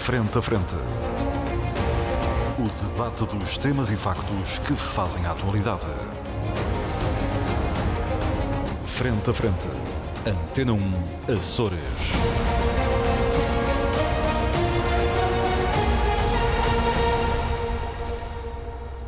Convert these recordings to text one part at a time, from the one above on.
Frente a Frente. O debate dos temas e factos que fazem a atualidade. Frente a Frente. Antena 1, Açores.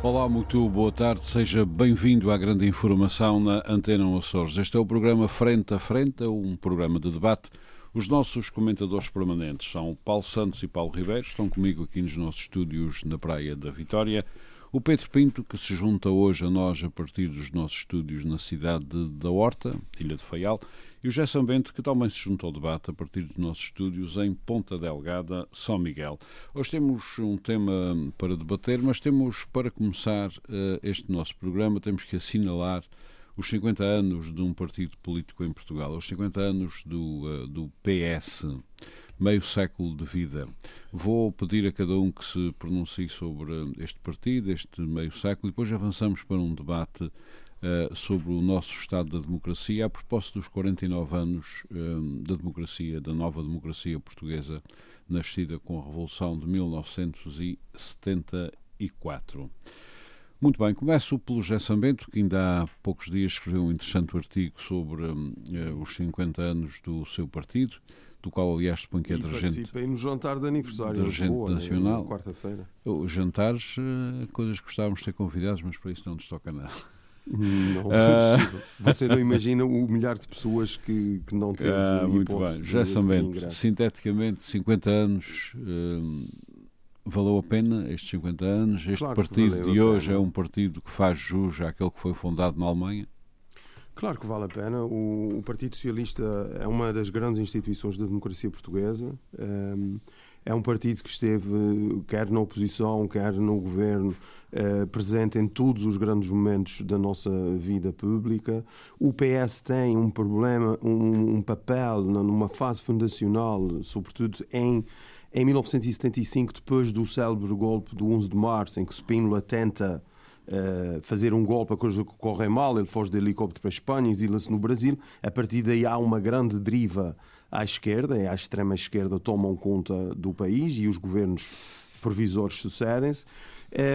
Olá, muito boa tarde, seja bem-vindo à grande informação na Antena 1 Açores. Este é o programa Frente a Frente, um programa de debate os nossos comentadores permanentes são Paulo Santos e Paulo Ribeiro, estão comigo aqui nos nossos estúdios na Praia da Vitória. O Pedro Pinto, que se junta hoje a nós a partir dos nossos estúdios na cidade da Horta, Ilha de Faial, e o Gerson Bento, que também se junta ao debate a partir dos nossos estúdios em Ponta Delgada, São Miguel. Hoje temos um tema para debater, mas temos, para começar uh, este nosso programa, temos que assinalar os 50 anos de um partido político em Portugal, os 50 anos do, uh, do PS, meio século de vida. Vou pedir a cada um que se pronuncie sobre este partido, este meio século, e depois avançamos para um debate uh, sobre o nosso estado da democracia, a propósito dos 49 anos uh, da democracia, da nova democracia portuguesa, nascida com a Revolução de 1974. Muito bem, começo pelo José Sambento, que ainda há poucos dias escreveu um interessante artigo sobre uh, os 50 anos do seu partido, do qual, aliás, suponho que é dirigente. Participei no jantar de aniversário. Dirigente Boa, nacional. Quarta-feira. Os jantares, uh, coisas que gostávamos de ser convidados, mas para isso não nos toca nada. Não foi uh... possível. Você não imagina o milhar de pessoas que, que não teve uh, Muito bem. José Sambento, sinteticamente, 50 anos valeu a pena estes 50 anos? Este claro partido de hoje é um partido que faz jus àquele que foi fundado na Alemanha? Claro que vale a pena. O, o Partido Socialista é uma das grandes instituições da democracia portuguesa. Um, é um partido que esteve, quer na oposição, quer no governo, uh, presente em todos os grandes momentos da nossa vida pública. O PS tem um problema, um, um papel numa fase fundacional, sobretudo em em 1975, depois do célebre golpe do 11 de março, em que Spínola tenta uh, fazer um golpe, a coisa que corre mal, ele foge de helicóptero para a Espanha, exila-se no Brasil. A partir daí há uma grande deriva à esquerda, e à extrema esquerda tomam conta do país e os governos provisórios sucedem-se.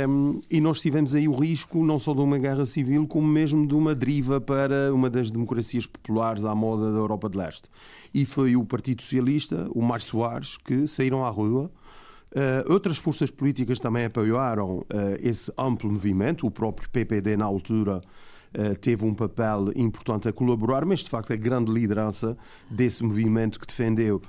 Um, e nós tivemos aí o risco não só de uma guerra civil, como mesmo de uma deriva para uma das democracias populares à moda da Europa de Leste. E foi o Partido Socialista, o Mário Soares, que saíram à rua. Uh, outras forças políticas também apoiaram uh, esse amplo movimento, o próprio PPD na altura. Uh, teve um papel importante a colaborar, mas de facto a grande liderança desse movimento que defendeu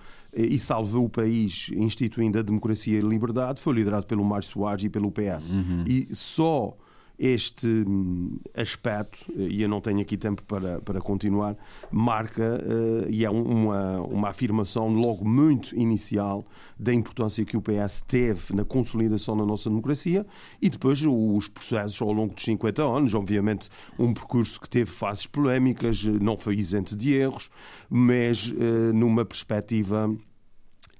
e salvou o país instituindo a democracia e a liberdade foi liderado pelo Mário Soares e pelo PS. Uhum. E só este hum, aspecto, e eu não tenho aqui tempo para, para continuar, marca uh, e é uma, uma afirmação logo muito inicial da importância que o PS teve na consolidação da nossa democracia e depois os processos ao longo dos 50 anos, obviamente um percurso que teve fases polémicas, não foi isento de erros, mas uh, numa perspectiva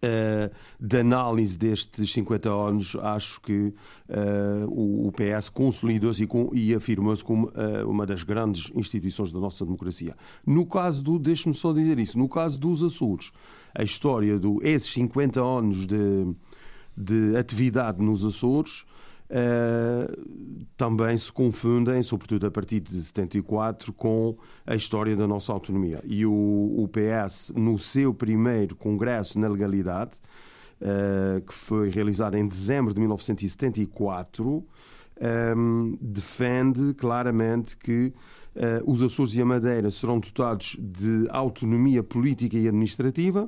uh, de análise destes 50 anos, acho que uh, o, PS consolidou-se e, e afirmou-se como uh, uma das grandes instituições da nossa democracia. No caso do, deixe-me só dizer isso, no caso dos Açores, a história do esses 50 anos de, de atividade nos Açores Uh, também se confundem, sobretudo a partir de 74, com a história da nossa autonomia. E o, o PS, no seu primeiro congresso na legalidade, uh, que foi realizado em dezembro de 1974, um, ehm, defende claramente que uh, os Açores e a Madeira serão dotados de autonomia política e administrativa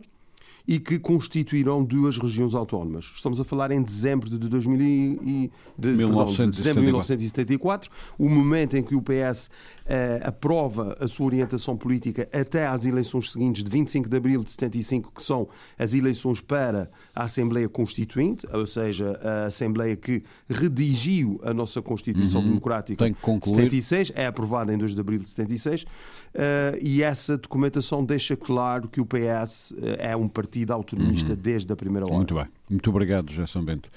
e que constituirão duas regiões autónomas. Estamos a falar em dezembro de, 2000 e, de, 1974. Perdão, de dezembro de 1974, o momento em que o PS aprova a sua orientação política até às eleições seguintes de 25 de abril de 75, que são as eleições para a Assembleia Constituinte, ou seja, a Assembleia que redigiu a nossa Constituição uhum. Democrática de 76, é aprovada em 2 de abril de 76, uh, eh, e essa documentação deixa claro que o PS eh, é um partido autonomista uhum. desde a primeira hora. Muito bem. Muito obrigado, José São Bento.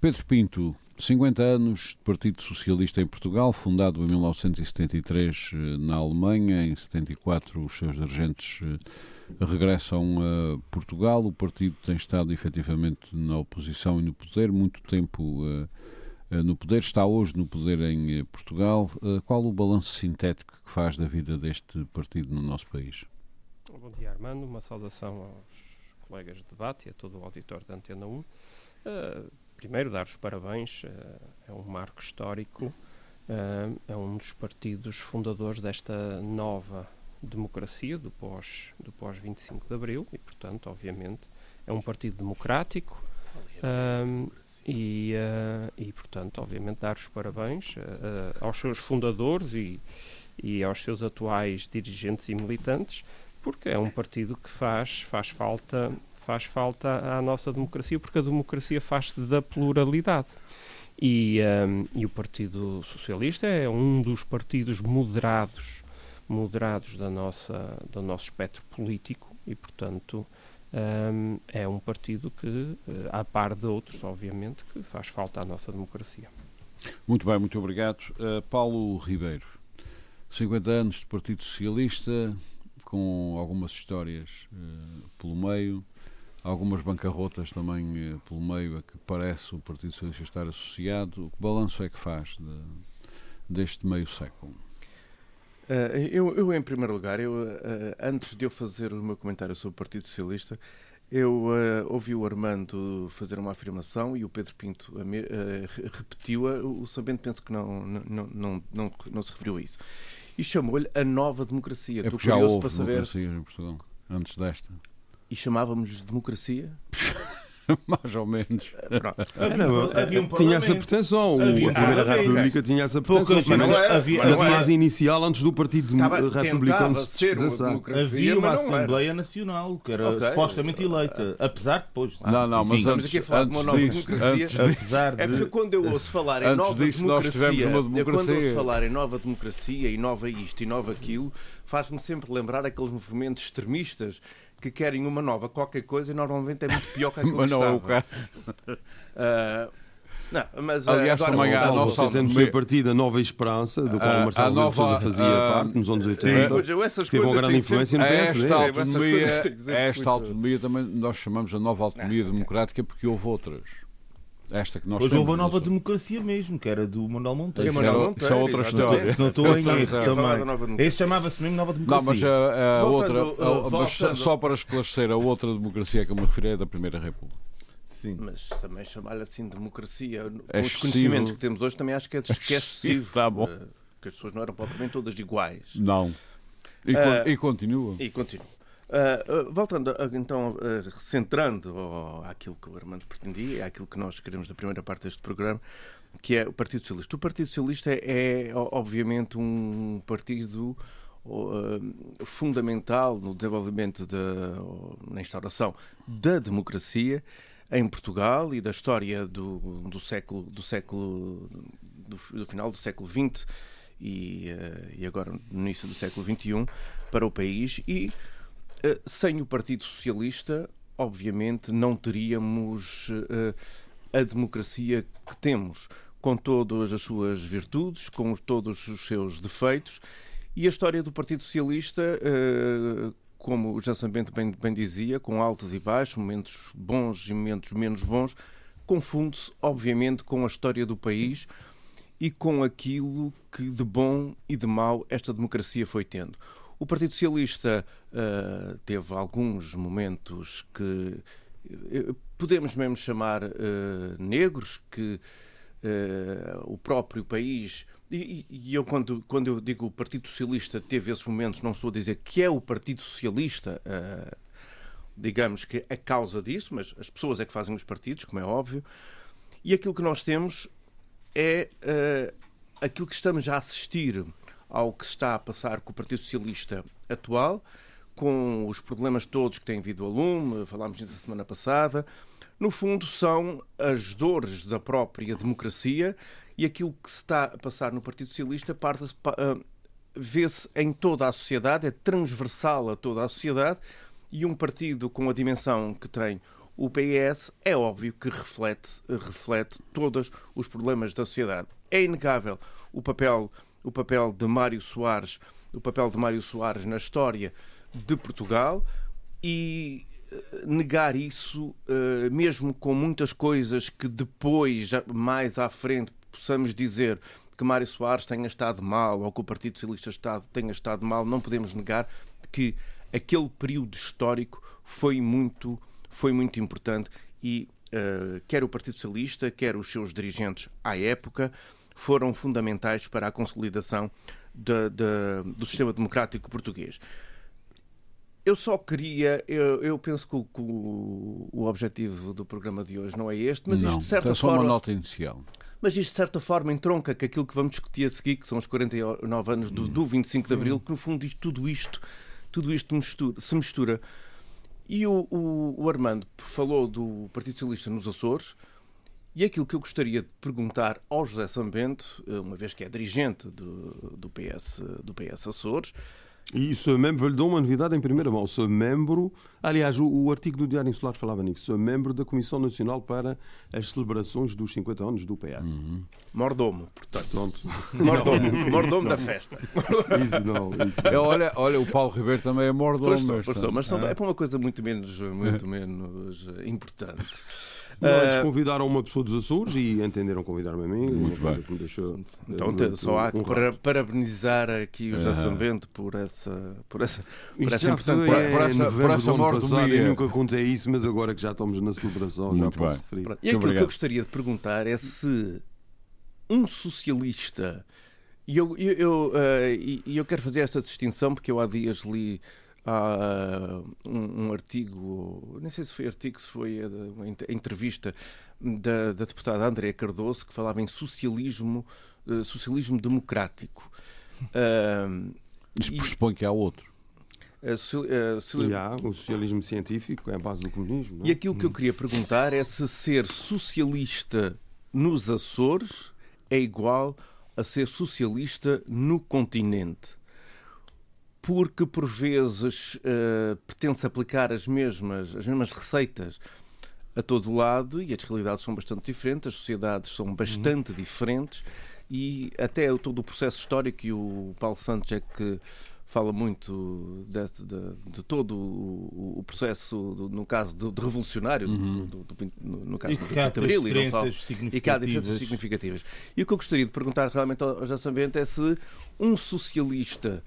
Pedro Pinto, 50 anos de Partido Socialista em Portugal, fundado em 1973 na Alemanha, em 74 os seus dirigentes regressam a Portugal. O partido tem estado efetivamente na oposição e no poder, muito tempo no poder, está hoje no poder em Portugal. Qual o balanço sintético que faz da vida deste partido no nosso país? Bom dia, Armando. Uma saudação aos colegas de debate e a todo o auditor da Antena 1. Uh, primeiro, dar os parabéns. Uh, é um marco histórico. Uh, é um dos partidos fundadores desta nova democracia do pós, do pós 25 de Abril e, portanto, obviamente, é um partido democrático. E, e, portanto, obviamente, dar os parabéns aos seus fundadores e, e aos seus atuais dirigentes e militantes porque é um partido que faz, faz falta faz falta à nossa democracia, porque a democracia faz-se da pluralidade. E, um, e o Partido Socialista é um dos partidos moderados moderados da nossa, do nosso espectro político e, portanto, um, é um partido que, a par de outros, obviamente, que faz falta à nossa democracia. Muito bem, muito obrigado. Uh, Paulo Ribeiro, 50 anos de Partido Socialista, com algumas histórias uh, pelo meio, algumas bancarrotas também uh, pelo meio a que parece o Partido Socialista estar associado. Que balanço é que faz de, deste meio século? Uh, eu, eu, em primeiro lugar, eu, antes de eu fazer o meu comentário sobre o Partido Socialista, eu ouvi o Armando fazer uma afirmação e o Pedro Pinto repetiu-a. O Sabendo penso que não, não, não, não, não se referiu a isso e chamou-lhe a nova democracia. É Estou curioso para saber. democracia em Portugal, antes desta. E chamávamos democracia? Mais ou menos. Havia, um tinha essa pretensão. Havia, a Primeira ah, República tinha essa pretensão. Mas não havia, na fase inicial, antes do Partido Estava, Republicano se despedaçar. Havia uma Assembleia Nacional que era okay. supostamente eleita. Apesar de depois. Não, não, mas Estamos aqui a falar de uma nova disso, democracia. Apesar de... É porque quando eu ouço falar em nova democracia, é quando ouço falar em nova democracia e nova isto e nova aquilo, faz-me sempre lembrar aqueles movimentos extremistas que querem uma nova qualquer coisa e normalmente é muito pior que aquilo mas não é o caso. Uh, não, mas Aliás, agora, também há a nossa você tem o seu partido, a Nova Esperança, do qual o Marcelo Rebelo nova, fazia uh, parte nos anos 80. Sim, teve uma grande influência no PSD. Esta autonomia, esta autonomia também nós chamamos a nova autonomia não, democrática porque houve outras. Esta que nós Hoje houve a nova democracia mesmo, que era do Manuel Monteiro. Isso, Manuel Monteiro, isso é outra história. Se não estou em erro também. Esse chamava-se mesmo Nova Democracia. Não, mas a, a outra, a, mas só para esclarecer, a outra democracia que eu me referi é da Primeira República. Sim. Mas também chamar-lhe assim democracia, é os conhecimentos que temos hoje, também acho que é esquecido. Tá bom. Que as pessoas não eram propriamente todas iguais. Não. E, uh, e continua. E continua. Uh, uh, voltando então, uh, centrando aquilo que o Armando pretendia, aquilo que nós queremos da primeira parte deste programa, que é o Partido Socialista. O Partido Socialista é, é obviamente, um partido fundamental no desenvolvimento, de, na instauração da democracia em Portugal e da história do, do século, do século do, do final do século XX e, e agora no início do século XXI para o país e sem o Partido Socialista, obviamente, não teríamos eh, a democracia que temos, com todas as suas virtudes, com todos os seus defeitos. E a história do Partido Socialista, eh, como o Bento bem, bem dizia, com altos e baixos, momentos bons e momentos menos bons, confunde-se, obviamente, com a história do país e com aquilo que de bom e de mau esta democracia foi tendo. O Partido Socialista uh, teve alguns momentos que uh, podemos mesmo chamar uh, negros, que o próprio país. E, e, eu, quando, quando eu digo o Partido Socialista teve esses momentos, não estou a dizer que é o Partido Socialista digamos que a causa disso, mas as pessoas é que fazem os partidos, como é óbvio, e aquilo que nós temos é uh, aquilo que estamos a assistir ao que se está a passar com o Partido Socialista atual, com os problemas todos que têm vindo a lume, falámos disso semana passada. No fundo, são as dores da própria democracia e aquilo que se está a passar no Partido Socialista uh, vê-se em toda a sociedade, é transversal a toda a sociedade e um partido com a dimensão que tem o PS é óbvio que reflete, reflete todos os problemas da sociedade. É inegável o papel, o papel de Mário Soares, o papel de Mário Soares na história de Portugal e eh, negar isso, eh, mesmo com muitas coisas que depois, mais à frente, possamos dizer que Mário Soares tenha estado mal ou que o Partido Socialista tenha estado mal, não podemos negar que aquele período histórico foi muito, foi muito importante e uh, quer o Partido Socialista, quer os seus dirigentes à época, foram fundamentais para a consolidação de, de, do sistema democrático português. Eu só queria, eu, eu penso que o, que o, objetivo do programa de hoje não é este, mas não, isto de certa é só forma. uma nota inicial. Mas isto de certa forma entronca com aquilo que vamos discutir a seguir, que são os 49 anos do, do 25 de Abril, que no fundo isto, tudo isto, tudo isto mistura, se mistura. E o, o, o Armando falou do Partido Socialista nos Açores, e aquilo que eu gostaria de perguntar ao José Sambento, uma vez que é dirigente do, do, PS, do PS Açores, e sou membro, vou-lhe dar uma novidade em primeira mão. Sou membro, aliás, o, o, artigo do Diário Insular falava nisso. Sou membro da Comissão Nacional para as celebrações dos 50 anos do PS. Uhum. Mordomo, portanto. Pronto. Mordomo, não, mordomo da festa. Isso não, isso não. É, olha, olha, o Paulo Ribeiro também é mordomo. Pois, mas, pois, mas são, é para uma coisa muito menos, muito menos importante. Não, eles convidaram uma pessoa dos Açores e entenderam convidar-me a mim. Muito bem. Que me deixou, então, muito, só há que para, parabenizar aqui o José Sambento por essa, por essa, por essa importante. Foi por, essa, por essa morte passado, Eu nunca contei isso, mas agora que já estamos na celebração, muito já posso bem. referir. E aquilo que eu gostaria de perguntar é se um socialista. E eu, eu, eu, uh, eu quero fazer esta distinção porque eu há dias li há um, um, artigo, nem sei se foi artigo, se foi uma entrevista da, da deputada Andréa Cardoso que falava em socialismo, uh, socialismo democrático. Uh, pressupõe que há outro. Uh, uh, há, o socialismo científico é a base do comunismo. Não? E aquilo que eu queria perguntar é se ser socialista nos Açores é igual a ser socialista no continente porque por vezes uh, pretende-se aplicar as mesmas, as mesmas receitas a todo lado e as realidades são bastante diferentes, as sociedades são bastante uhum. diferentes e até todo o processo histórico e o Paulo Santos é que fala muito de, de, de todo o, o processo, do, no caso de revolucionário, uhum. do, no, caso do 25 de Abril, e, fala, e que há diferenças significativas. E o que eu gostaria de perguntar realmente ao José Bento é se um socialista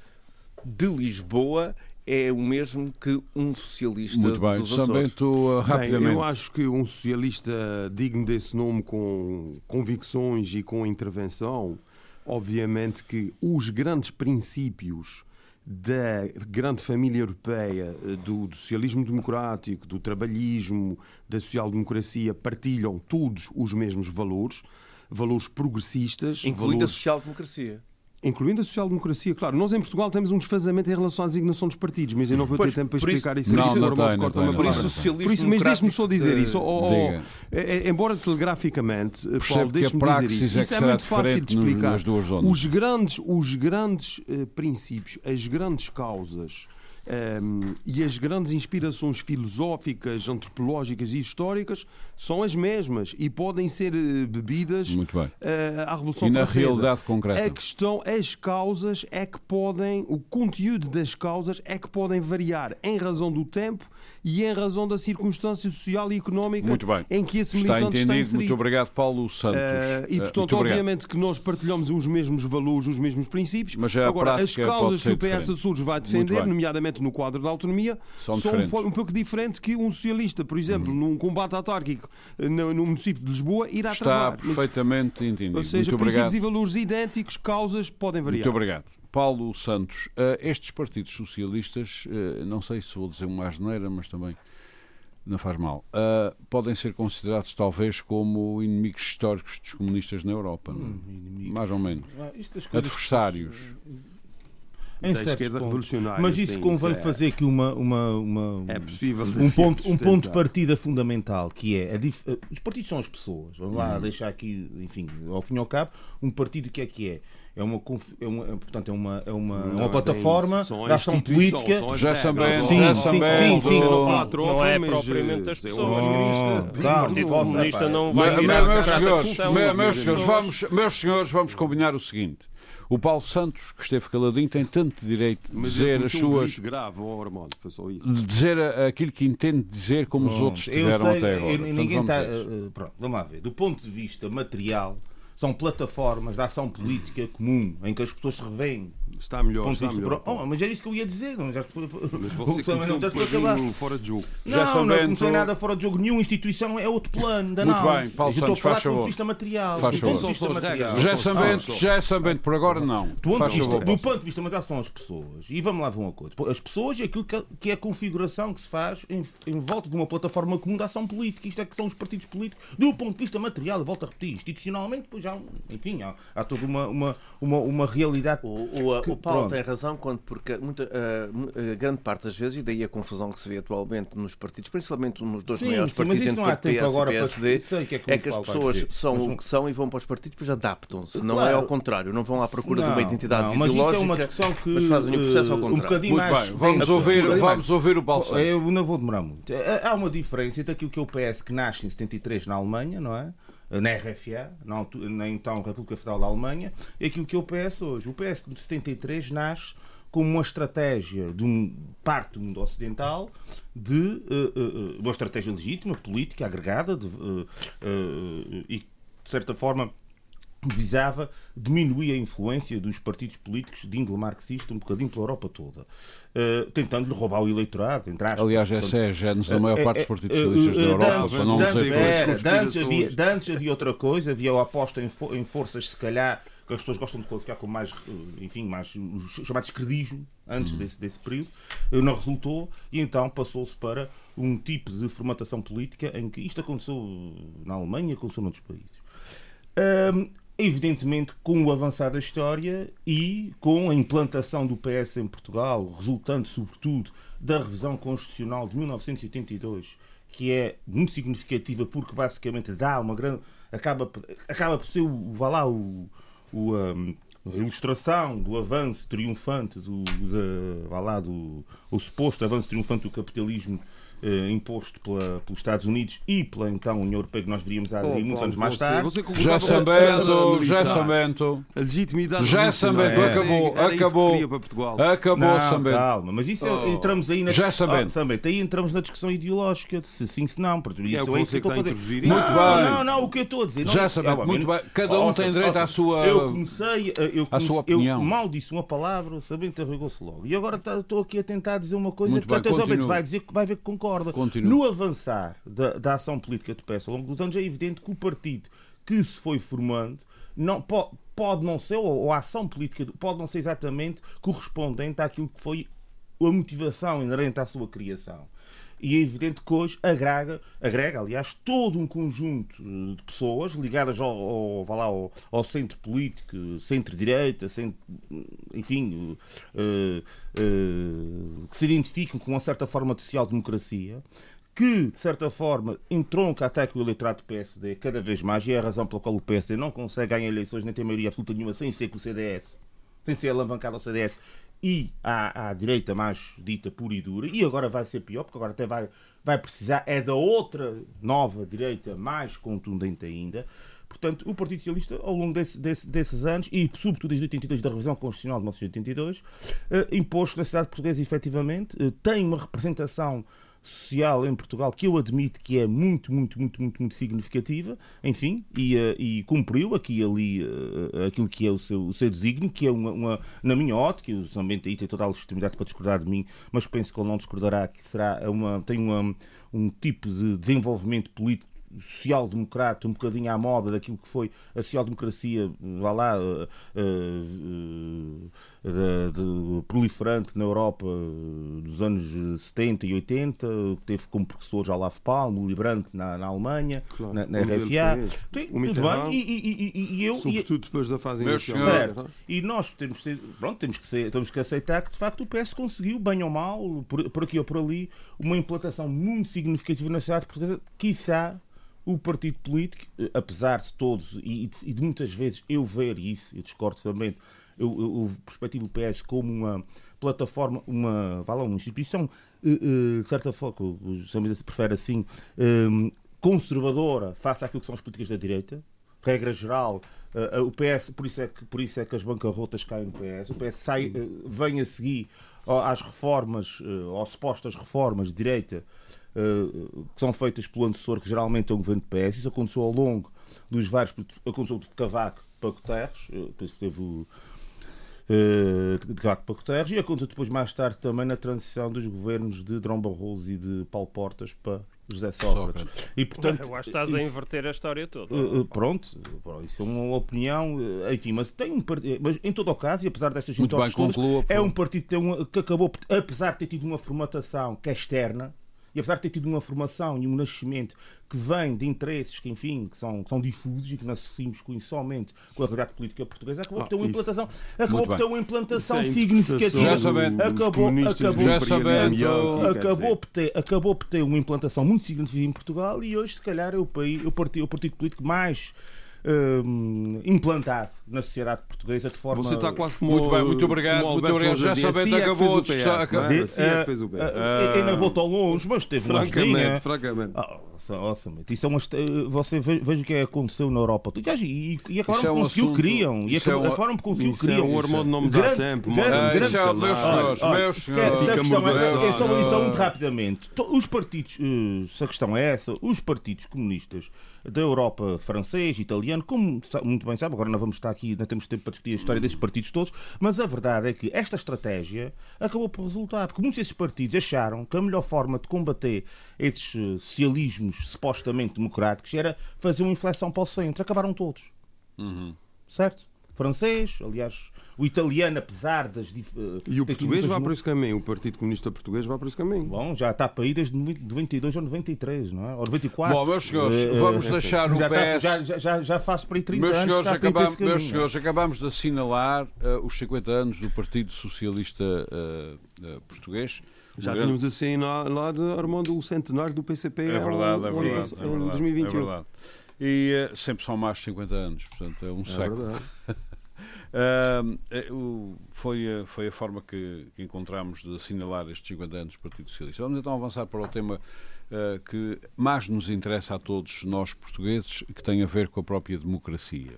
de Lisboa é o mesmo que um socialista Muito bem. dos Açores. Bento, rapidamente. Bem, eu acho que um socialista digno desse nome, com convicções e com intervenção, obviamente que os grandes princípios da grande família europeia, do, do socialismo democrático, do trabalhismo, da social-democracia, partilham todos os mesmos valores, valores progressistas. Incluindo valores... a social-democracia. Incluindo a social-democracia, claro. Nós em Portugal temos um desfazamento em relação à designação dos partidos, mas eu não vou pois, ter tempo para explicar isso. Não, não, não, não, não, Por isso, socialismo por isso mas deixe-me só dizer isso. Oh, oh, é, é, embora telegraficamente, Paulo, deixe-me dizer isso. É isso é muito fácil de explicar. Os grandes, os grandes uh, princípios, as grandes causas um, e as grandes inspirações filosóficas, antropológicas e históricas são as mesmas e podem ser eh, bebidas Muito bem. Uh, à Revolução e Francesa. na realidade concreta? A questão, as causas é que podem, o conteúdo das causas é que podem variar em razão do tempo e em razão da circunstância social e económica em que esse militante está, entendido. está Muito obrigado, Paulo Santos. Uh, e, portanto, uh, obviamente que nós partilhamos os mesmos valores, os mesmos princípios. Mas Agora, as causas que o PS Açores vai defender, nomeadamente no quadro da autonomia, são, são um, um, pouco diferentes que um socialista, por exemplo, uhum. num combate autárquico eh, no, no, município de Lisboa, irá está travar. perfeitamente Mas, entendido. Ou seja, Muito princípios obrigado. e valores idênticos, causas podem variar. Muito obrigado. Paulo Santos, uh, estes partidos socialistas, uh, não sei se vou dizer uma asneira, mas também não faz mal, uh, podem ser considerados talvez como inimigos históricos dos comunistas na Europa, hum, mais ou menos. Ah, Adversários. Em da esquerda revolucionária. Mas isso sim, convém isso é... fazer aqui uma, uma, uma, é possível um ponto, um ponto de partida fundamental, que é dif... os partidos são as pessoas. Vamos lá uhum. deixar aqui, enfim, ao fim e ao cabo, um partido que é que é? é uma, é uma, portanto, é uma, é uma, não, uma plataforma de ação política. Já também, sim, já sim, também, sim, sim, não é propriamente as pessoas. O Partido Comunista não vai Meus senhores, meus senhores, vamos, meus senhores, vamos combinar o seguinte. O Paulo Santos, que esteve caladinho, tem tanto direito de dizer as suas. Um grave, oh, Armando, foi só isso. De dizer aquilo que entende dizer, como os outros tiveram sei, até agora. Eu, ninguém está. Uh, pronto, vamos lá ver. Do ponto de vista material, são plataformas de ação política comum em que as pessoas se revêem. Está melhor, está melhor. Oh, mas era isso que eu ia dizer. Não, já foi, mas você começou já foi acabar. fora de jogo. Não, já não, não comecei nada fora de jogo. Nenhuma instituição é outro plano da Muito bem, Paulo Santos, estou a falar do ponto de vista material. Faz do ponto de vista material. Já é sabendo, já é sabendo, por agora não. Do ponto, vista, do ponto de vista material são as pessoas. E vamos lá ver uma coisa. As pessoas é aquilo que é a configuração que se faz em, em volta de uma plataforma comum de ação política. Isto é que são os partidos políticos. Do ponto de vista material, volto a repetir, institucionalmente, depois já, enfim, há há, toda uma, uma, uma, uma realidade. O, o, que, o Paulo pronto. tem razão, quando, porque muita, uh, grande parte das vezes, e daí a confusão que se vê atualmente nos partidos, principalmente nos dois sim, maiores sim, partidos, entre o PS agora e PSD, para... que é, que, é que as pessoas são mas, o que são e vão para os partidos, depois adaptam-se. Claro. Não é ao contrário, não vão à procura não, de uma identidade não, mas ideológica, mas, isso é uma que, mas fazem o processo ao contrário. Um bocadinho muito mais. Bem, vamos, ouvir, vamos ouvir o Paulo Eu não vou demorar muito. Há uma diferença entre aquilo que é o PS que nasce em 73 na Alemanha, não é? Na RFA, na, na então República Federal da Alemanha, é aquilo que é o PS hoje. O PS de 73 nasce como uma estratégia de um parte do mundo ocidental de uh, uh, uma estratégia legítima, política, agregada de, uh, e, de certa forma, visava diminuir a influência dos partidos políticos de índole marxista um bocadinho pela Europa toda, uh, tentando-lhe roubar o eleitorado. Entre aspas, Aliás, essa é a gênese da maior parte dos partidos socialistas da Europa, para não dizer havia, antes havia outra coisa, havia a aposta em, em forças, se calhar, que as pessoas gostam de qualificar como mais, enfim, mais os chamados credismo, antes hum. desse, desse período, não resultou e então passou-se para um tipo de formatação política em que isto aconteceu na Alemanha, aconteceu noutros países. Um, Evidentemente, com o avançar da história e com a implantação do PS em Portugal, resultante sobretudo da revisão constitucional de 1982, que é muito significativa porque basicamente dá uma grande. acaba, acaba por ser o, vá lá, o, o um, a ilustração do avanço triunfante do, vá lá, do o suposto avanço triunfante do capitalismo eh, imposto pela, pelos Estados Unidos e pela então União Europeia, que nós veríamos há oh, muitos anos mais tarde. Você já sabendo, já sabendo. A legitimidade já sabendo, é. acabou, acabou. Acabou, não, sabendo. Calma, mas isso é, oh. entramos aí na já sabendo. Ah, aí entramos na discussão ideológica de se sim, se não. Porque isso é, o que, é isso que, estou a fazer. Muito bem. Não, não, o que eu estou a dizer. Já sabendo, muito bem. Cada um tem direito à sua. Eu comecei, eh, eu, eu mal disse uma palavra, sabendo interrogou-se logo. E agora tá, estou aqui a tentar dizer uma coisa que até já vai dizer que vai ver que concorda. No avançar da, da ação política do PS ao longo dos anos, é evidente que o partido que se foi formando não, pode, pode não ser, ou, ou a ação política pode não ser exatamente correspondente àquilo que foi a motivação inerente à sua criação. E é evidente que hoje agrega, agrega aliás, todo um conjunto de pessoas ligadas ao, ao, ao, ao centro político, centro-direita, centro, enfim, uh, uh, que se identificam com uma certa forma de social-democracia, que, de certa forma, entronca até com o eleitorado do PSD cada vez mais, e é a razão pela qual o PSD não consegue ganhar eleições, nem tem maioria absoluta nenhuma, sem ser com o CDS, sem ser alavancado ao CDS e à, à, direita mais dita pura e dura, e agora vai ser pior, porque agora até vai, vai precisar, é da outra nova direita mais contundente ainda. Portanto, o Partido Socialista, ao longo desse, desse, desses anos, e sobretudo desde 82, da revisão constitucional de 1982, eh, impôs na cidade portuguesa, efetivamente, eh, tem uma representação social em Portugal que eu admito que é muito, muito, muito, muito, muito significativa, enfim, e, uh, e cumpriu aqui e ali uh, aquilo que é o seu, o seu desígnio, que é uma, uma na minha ótica, o São Bento aí tem toda a legitimidade para discordar de mim, mas penso que ele não discordará, que será uma, tem uma, um tipo de desenvolvimento político social-democrata, um bocadinho à moda daquilo que foi a social-democracia, vá lá, uh, uh, de, de, proliferante na Europa dos anos 70 e 80, que teve como professores Olaf Palme, Uli Brandt na, na Alemanha, claro. na, na RFA. Tem, tudo bem, e, e, e, e eu... Sobretudo depois da fase inicial. Certo. E nós temos, pronto, temos, que ser, temos que aceitar que, de facto, o PS conseguiu, bem ou mal, por, por aqui ou por ali, uma implantação muito significativa na sociedade portuguesa, quiçá o partido político, eh, apesar de todos e de, e de muitas vezes eu ver isso, eu discordo também, eu, eu, eu perspectivo o PS como uma plataforma, uma, vá lá, uma instituição, de certa forma, o Samuel se prefere assim, conservadora face àquilo que são as políticas da direita, regra geral, uh, o PS, por isso, é que, por isso é que as bancarrotas caem no PS, o PS sai, uh, vem a seguir às reformas, uh, ou supostas reformas de direita que são feitas pelo antecessor, que geralmente é um governo de PS. Isso aconteceu ao longo dos vários. Aconteceu de Cavaco para Guterres, depois teve o. de Cavaco para Guterres, e aconteceu depois, mais tarde, também na transição dos governos de Drão Barroso e de Paulo Portas para José Sócrates. Sócrates. E, portanto, Eu acho que estás isso, a inverter a história toda. Uh, pronto, isso é uma opinião, enfim, mas tem um mas em todo o caso, e apesar destas todas, é um partido que, um, que acabou, apesar de ter tido uma formatação que é externa, e apesar de ter tido uma formação e um nascimento que vem de interesses que, enfim, que são, que são difusos e que nascemos com somente com a realidade política portuguesa, acabou ah, por ter uma implantação, acabou por ter uma implantação é significativa. Já sabendo, acabou, acabou, já sabendo, acabou, por ter, acabou por ter uma implantação muito significativa em Portugal e hoje, se calhar, é o, país, o, partido, o partido político mais uh, implantado na sociedade portuguesa de forma. Você está quase como. Muito bem, muito obrigado. Muito obrigado. Já sabendo, acabou de estar. é fez o PS. Ainda voltou longe, mas teve francamente, francamente. Awesomamente. Isso é uma, você veja o que aconteceu na Europa. E, e acabaram por conseguir o que queriam. E acabaram que queriam. o hormônio não me dá tempo. Meus senhores, meus senhores. Questão muito rapidamente. Os partidos, se a questão é essa, os partidos comunistas da Europa francês, italiano, como muito bem sabe, agora não vamos estar aqui, não temos tempo para discutir a história desses partidos todos, mas a verdade é que esta estratégia acabou por resultar, porque muitos desses partidos acharam que a melhor forma de combater esses eh, socialismos supostamente democráticos era fazer uma inflexão para o centro. Acabaram todos. Uhum. Certo? Francês, aliás, o italiano, apesar das. Uh, e o português vai por esse caminho, o Partido Comunista Português vai por esse caminho. Bom, já está para aí desde 92 ou 93, não é? Ou 94. Bom, meus senhores, uh, vamos uh, deixar o já PS. Tá, já, já, já faz para aí 30 meus anos. Senhores, acabamos, meus senhores, acabamos de assinalar uh, os 50 anos do Partido Socialista uh, Português. Já tínhamos assim lá de Armando o centenário do PCP. É verdade, é verdade. Em, é verdade, 2021. É verdade. E sempre são mais de 50 anos, portanto é um é século. Verdade. Uh, foi, foi a forma que, que encontramos de assinalar estes 50 anos do Partido Socialista. Vamos então avançar para o tema uh, que mais nos interessa a todos nós portugueses, que tem a ver com a própria democracia.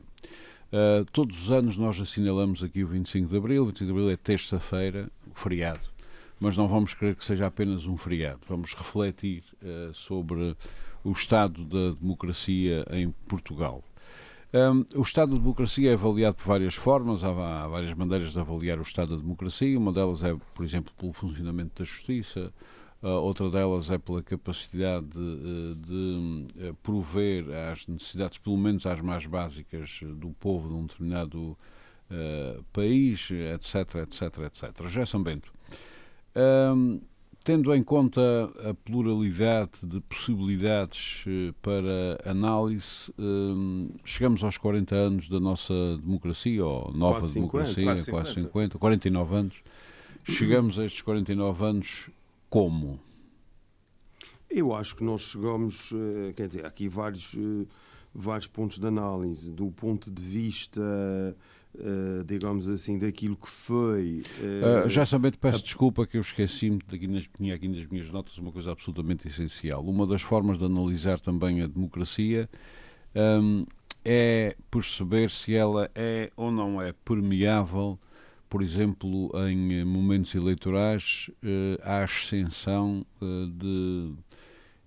Uh, todos os anos nós assinalamos aqui o 25 de Abril. O 25 de Abril é terça-feira, feriado. Mas não vamos querer que seja apenas um feriado. Vamos refletir sobre o estado da democracia em Portugal. Um, o Estado da Democracia é avaliado por várias formas, há, há, várias maneiras de avaliar o Estado da Democracia. Uma delas é, por exemplo, pelo funcionamento da Justiça, uh, outra delas é pela capacidade de, de, de uh, prover às necessidades, pelo menos às mais básicas, do povo de um determinado uh, país, etc, etc, etc. Gerson Bento. Um, tendo em conta a pluralidade de possibilidades eh, para análise, eh, chegamos aos 40 anos da nossa democracia, ou nova quase democracia, 50, quase, 50. quase 50, 49 anos. Chegamos a estes 49 anos como? Eu acho que nós chegamos, eh, quer dizer, aqui vários, vários pontos de análise. Do ponto de vista Uh, digamos assim, daquilo que foi. Uh, uh, já sabendo, peço a... desculpa que eu esqueci-me, tinha aqui nas minhas notas uma coisa absolutamente essencial. Uma das formas de analisar também a democracia um, é perceber se ela é ou não é permeável, por exemplo, em momentos eleitorais, à ascensão de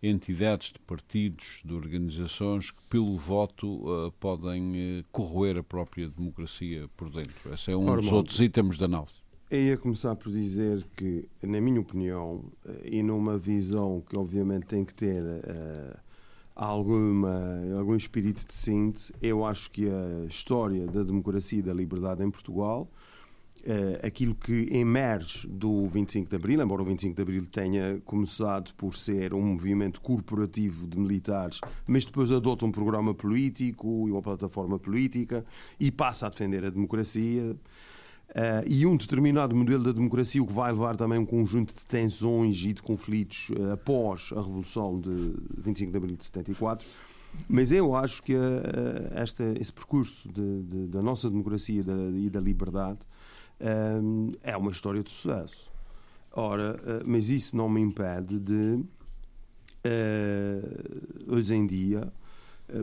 entidades de partidos, de organizações que, pelo voto, uh, podem uh, corroer a própria democracia por dentro. Esse é um Ora, dos outros itens de análise. Eu ia começar por dizer que, na minha opinião, uh, e numa visão que obviamente tem que ter alguma, algum espírito de síntese, eu acho que a história da democracia e da liberdade em Portugal uh, aquilo que emerge do 25 de Abril, embora o 25 de Abril tenha começado por ser um movimento corporativo de militares, mas depois adota um programa político e uma plataforma política e passa a defender a democracia. Uh, e um determinado modelo da democracia, o que vai levar também um conjunto de tensões e de conflitos uh, após a Revolução de 25 de Abril de 74. Mas eu acho que uh, esta, esse percurso de, de, da nossa democracia e da, liberdade um, é uma história de sucesso. Ora, uh, mas isso não me impede de, hoje em dia,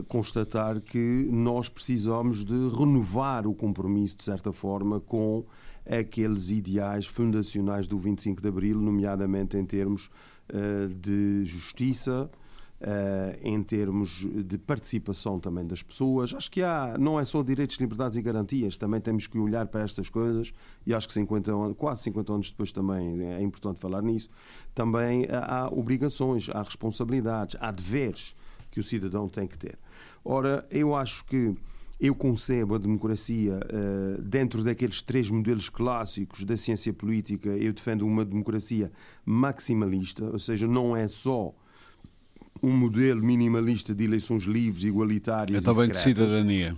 constatar que nós precisamos de renovar o compromisso, de certa forma, com aqueles ideais fundacionais do 25 de Abril, nomeadamente em termos uh, de justiça, Uh, em termos de participação também das pessoas. Acho que há, não é só direitos, liberdades e garantias, também temos que olhar para estas coisas e acho que 50 anos, quase 50 anos depois também é importante falar nisso. Também há obrigações, há responsabilidades, há deveres que o cidadão tem que ter. Ora, eu acho que eu concebo a democracia uh, dentro daqueles três modelos clássicos da ciência política. Eu defendo uma democracia maximalista, ou seja, não é só um modelo minimalista de eleições livres, igualitárias. É também de cidadania.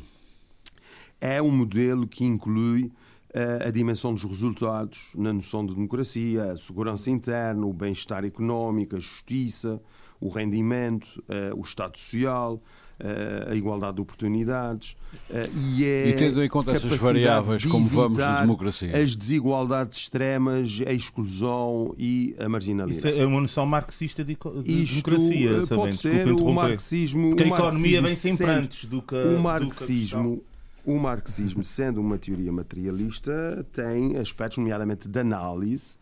É um modelo que inclui uh, a dimensão dos resultados na noção de democracia, a segurança interna, o bem-estar económico, a justiça, o rendimento, uh, o Estado social eh, a igualdade de oportunidades eh, e, é e tendo em conta essas variáveis de como vamos na democracia. as desigualdades extremas a exclusão e a marginalidade. Isso é uma noção marxista de, de Isto democracia pode ser o marxismo porque a economia vem sempre antes do que o marxismo o marxismo, sendo uma teoria materialista, tem aspectos, nomeadamente de análise,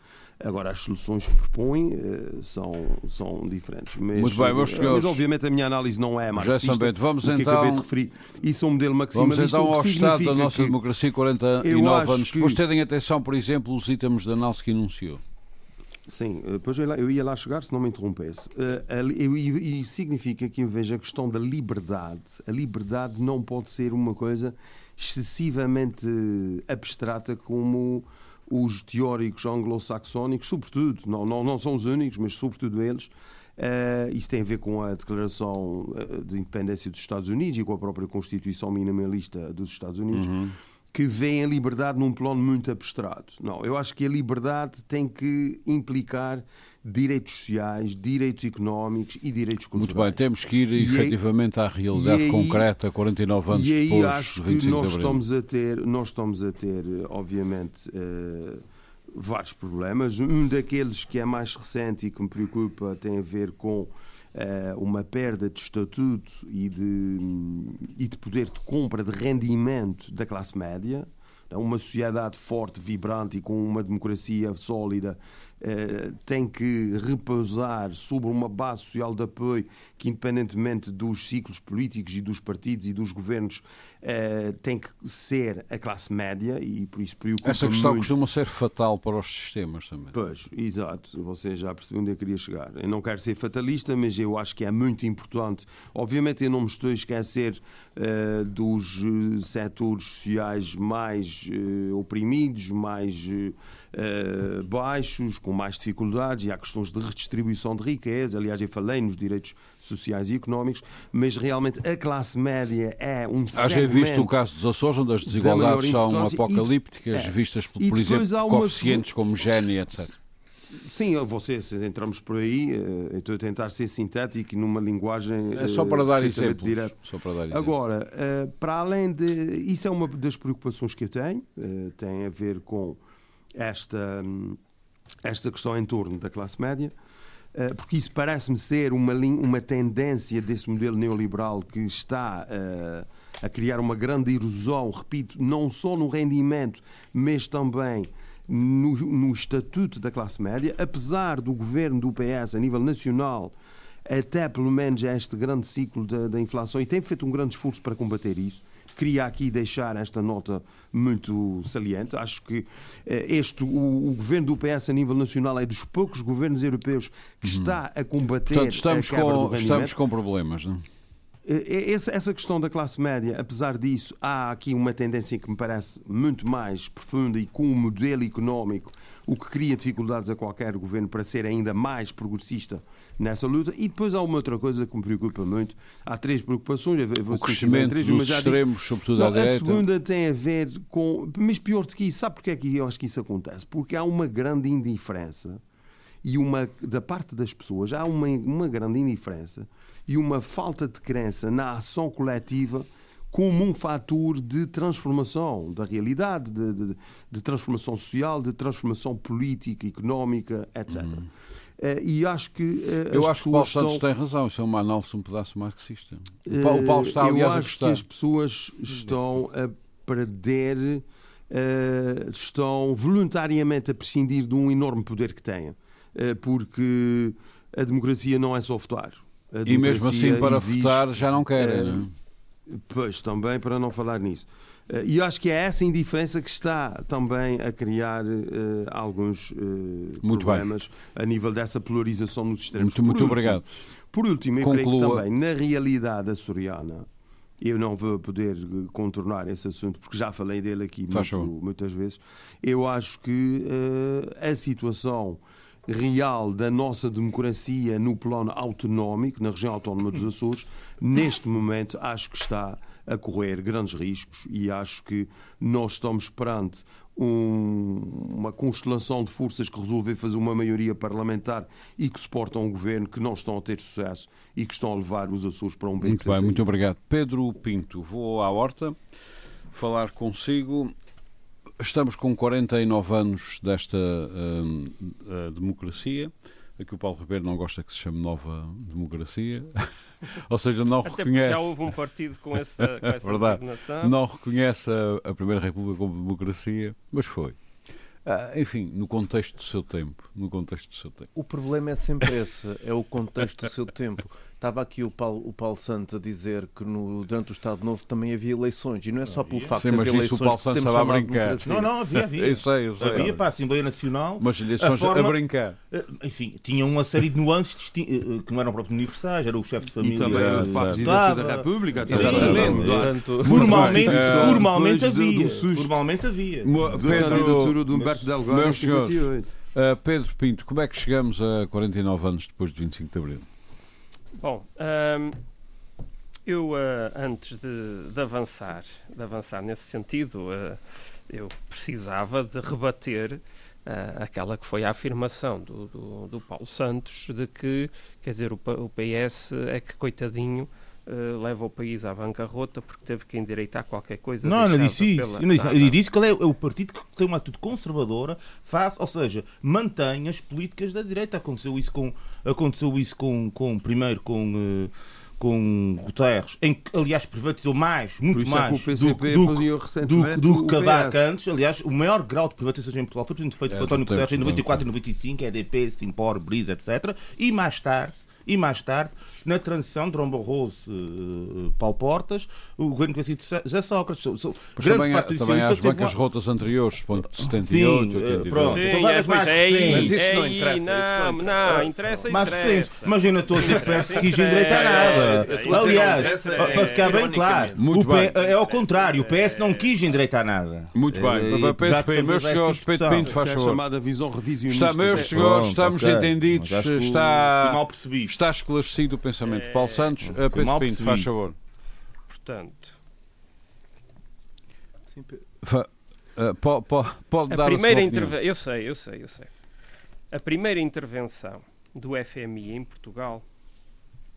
Agora, as soluções que propõe uh, são, são diferentes. Mas, Muito bem, meus senhores. Mas, obviamente, a minha análise não é marxista. Já vamos então... acabei de referir. Isso é um modelo maximalista. Vamos então ao estado da nossa democracia 49 anos. Que... Depois terem atenção, por exemplo, os itens de análise que enunciou. Sim, eh, pois eu ia lá chegar se não me interrompesse. E eh, significa que eu vejo a questão da liberdade. A liberdade não pode ser uma coisa excessivamente abstrata como os teóricos anglo-saxónicos, sobretudo, não, não, não são os únicos, mas sobretudo eles, uh, isso tem a ver com a Declaração eh, de Independência dos Estados Unidos e com a própria Constituição Minimalista dos Estados Unidos. Uhum que veem a liberdade num plano muito abstrato. Não, eu acho que a liberdade tem que implicar direitos sociais, direitos económicos e direitos culturais. Muito bem, temos que ir e efetivamente aí, à realidade aí, concreta, 49 anos e aí depois acho que nós estamos a ter, nós estamos a ter, obviamente, uh, vários problemas. Um daqueles que é mais recente e que me preocupa tem a ver com uh, uma perda de estatuto e de, e de poder de compra, de rendimento da classe média. Uma sociedade forte, vibrante e com uma democracia sólida eh, tem que repousar sobre uma base social de apoio que, independentemente dos ciclos políticos e dos partidos e dos governos, uh, tem que ser a classe média e por isso preocupa Essa questão muito. costuma ser fatal para os sistemas também. Pois, exato. Você já percebeu onde eu queria chegar. Eu não quero ser fatalista, mas eu acho que é muito importante. Obviamente, eu não me estou a esquecer uh, dos setores sociais mais oprimidos, mais uh, baixos, com mais dificuldades, e há questões de redistribuição de riqueza. Aliás, eu falei nos direitos sociais e económicos, mas realmente a classe média é um Há já visto o caso dos Açores, onde as desigualdades são apocalípticas, e, é. vistas, por, por exemplo, coeficientes como Gini, etc. Sim, você, se entramos por aí, eh, estou a tentar ser sintético numa linguagem. É só para dar exemplos. Só para dar exemplos. Agora, eh, para além de. Isso é uma das preocupações que eu tenho, tem a ver com esta, esta questão em torno da classe média, eh, porque isso parece-me ser uma, uma tendência desse modelo neoliberal que está uh, a criar uma grande erosão, repito, não só no rendimento, mas também no, no estatuto da classe média, apesar do governo do PS a nível nacional até pelo menos este grande ciclo da inflação e tem feito um grande esforço para combater isso queria aqui deixar esta nota muito saliente. Acho que eh, este, o, o, governo do PS a nível nacional é dos poucos governos europeus que uhum. está a combater Portanto, estamos a quebra com, do Estamos com problemas, não eh, eh, essa questão da classe média, apesar disso, há aqui uma tendência que me parece muito mais profunda e com o um modelo económico, o que cria dificuldades a qualquer governo para ser ainda mais progressista nessa luta. E depois há uma outra coisa que me preocupa muito. Há três preocupações. o crescimento três, dos extremos, disse... sobretudo à direita. A segunda tem a ver com... Mas pior do que isso, sabe porquê é que eu acho que isso acontece? Porque há uma grande indiferença e uma, da parte das pessoas há uma, uma grande indiferença e uma falta de crença na ação coletiva como um fator de transformação da realidade, de, de, de transformação social, de transformação política, económica, etc. Uhum. Uh, e acho que uh, Eu acho que o Paulo estão... Santos tem razão, isso é uma análise um pedaço marxista. Uh, o Paulo está, aliás, Eu acho que as pessoas estão a perder, estão voluntariamente a prescindir de um enorme poder que têm. porque a democracia não é só votar. E mesmo assim, para votar, já não querem, não é? Pois, também para não falar nisso. Eh, e eu acho que é essa indiferença que está também a criar uh, alguns uh, problemas bem. a nível dessa polarização nos extremos. Muito, muito obrigado. Por último, eu Conclua. creio que também na realidade açoriana, eu não vou poder contornar esse assunto porque já falei dele aqui muito, muitas vezes. Eu acho que uh, a situação real da nossa democracia no plano autonómico, na região autónoma dos Açores, neste momento acho que está a correr grandes riscos e acho que nós estamos perante um, uma constelação de forças que resolvem fazer uma maioria parlamentar e que suportam o governo que não estão a ter sucesso e que estão a levar os Açores para um bem Muito bem, muito obrigado. Pedro Pinto, vou à horta falar consigo Estamos com 49 anos desta uh, uh, democracia. Aqui o Paulo Ribeiro não gosta que se chame nova democracia. Ou seja, não Até reconhece. Já houve um partido com essa, com essa Verdade. Não reconhece a, a Primeira República como democracia, mas foi. Ah, enfim, no contexto do seu tempo. No contexto do seu tempo. O problema é sempre esse, é o contexto do seu tempo. Estava aqui o Paulo, o Paulo Santos a dizer que no, durante o Estado Novo também havia eleições, e não é só pelo facto Sim, de haver eleições. o Paulo Santos estava a brincar. Não, não, havia, havia. eu sei, eu sei. Havia para a Assembleia Nacional. Mas eleições a, forma, a brincar. Eh, enfim, tinham uma série de nuances eh, eh, que não eram próprios universais, era o chefe de família. E também o Presidência da República. Exatamente. Formalmente, formalmente havia. Formalmente havia. Pedro, do Humberto Delgado, meus senhores, Pedro Pinto, como é que chegamos a 49 anos depois de 25 de Abril? Bom, eu uh, antes de, de, avançar, de avançar nesse sentido, uh, eu precisava de rebater uh, aquela que foi a afirmação do, do, do, Paulo Santos de que, quer dizer, o, o PS é que coitadinho Uh, leva o país à bancarrota porque teve que endireitar qualquer coisa. Não, não disse isso. Pela... Não disse, não, disse que ele é o partido que tem uma atitude conservadora, faz, ou seja, mantém as políticas da direita. Aconteceu isso com, aconteceu isso com, com primeiro com. Uh, com Guterres, em que, aliás, privatizou mais, muito é mais é do, do, do, do que Cavaco antes. Aliás, o maior grau de privatização em Portugal foi feito é, por António Guterres em 94 e 95, EDP, Simpor, Brisa, etc. E mais tarde, e mais tarde, na transição de Rombo Rose, uh, Paulo Portas, o governo conhecido José Sócrates. So, so, grande também, parte também as bancas uma... rotas anteriores, ponto 78, Sim, 82. Pronto, Sim, então várias mais é recentes. Mas isso não interessa. Não, não, não, interessa, Mais recente. Imagina, estou a dizer que parece que quis endireitar nada. Aliás, para ficar bem claro, é ao contrário, o PS não quis endireitar nada. Muito bem. Eh, Pedro Pinto, meus senhores, Pedro Pinto, faz favor. chamada visão revisionista. Está, meus senhores, estamos entendidos, está, está esclarecido o pensamento. É... Paulo Santos, a Pedro Pinto, faz favor. Portanto. Sim, Fa... Uh, pode, pode, pode a dar primeira a intervenção. Eu sei, eu sei, eu sei. A primeira intervenção do FMI em Portugal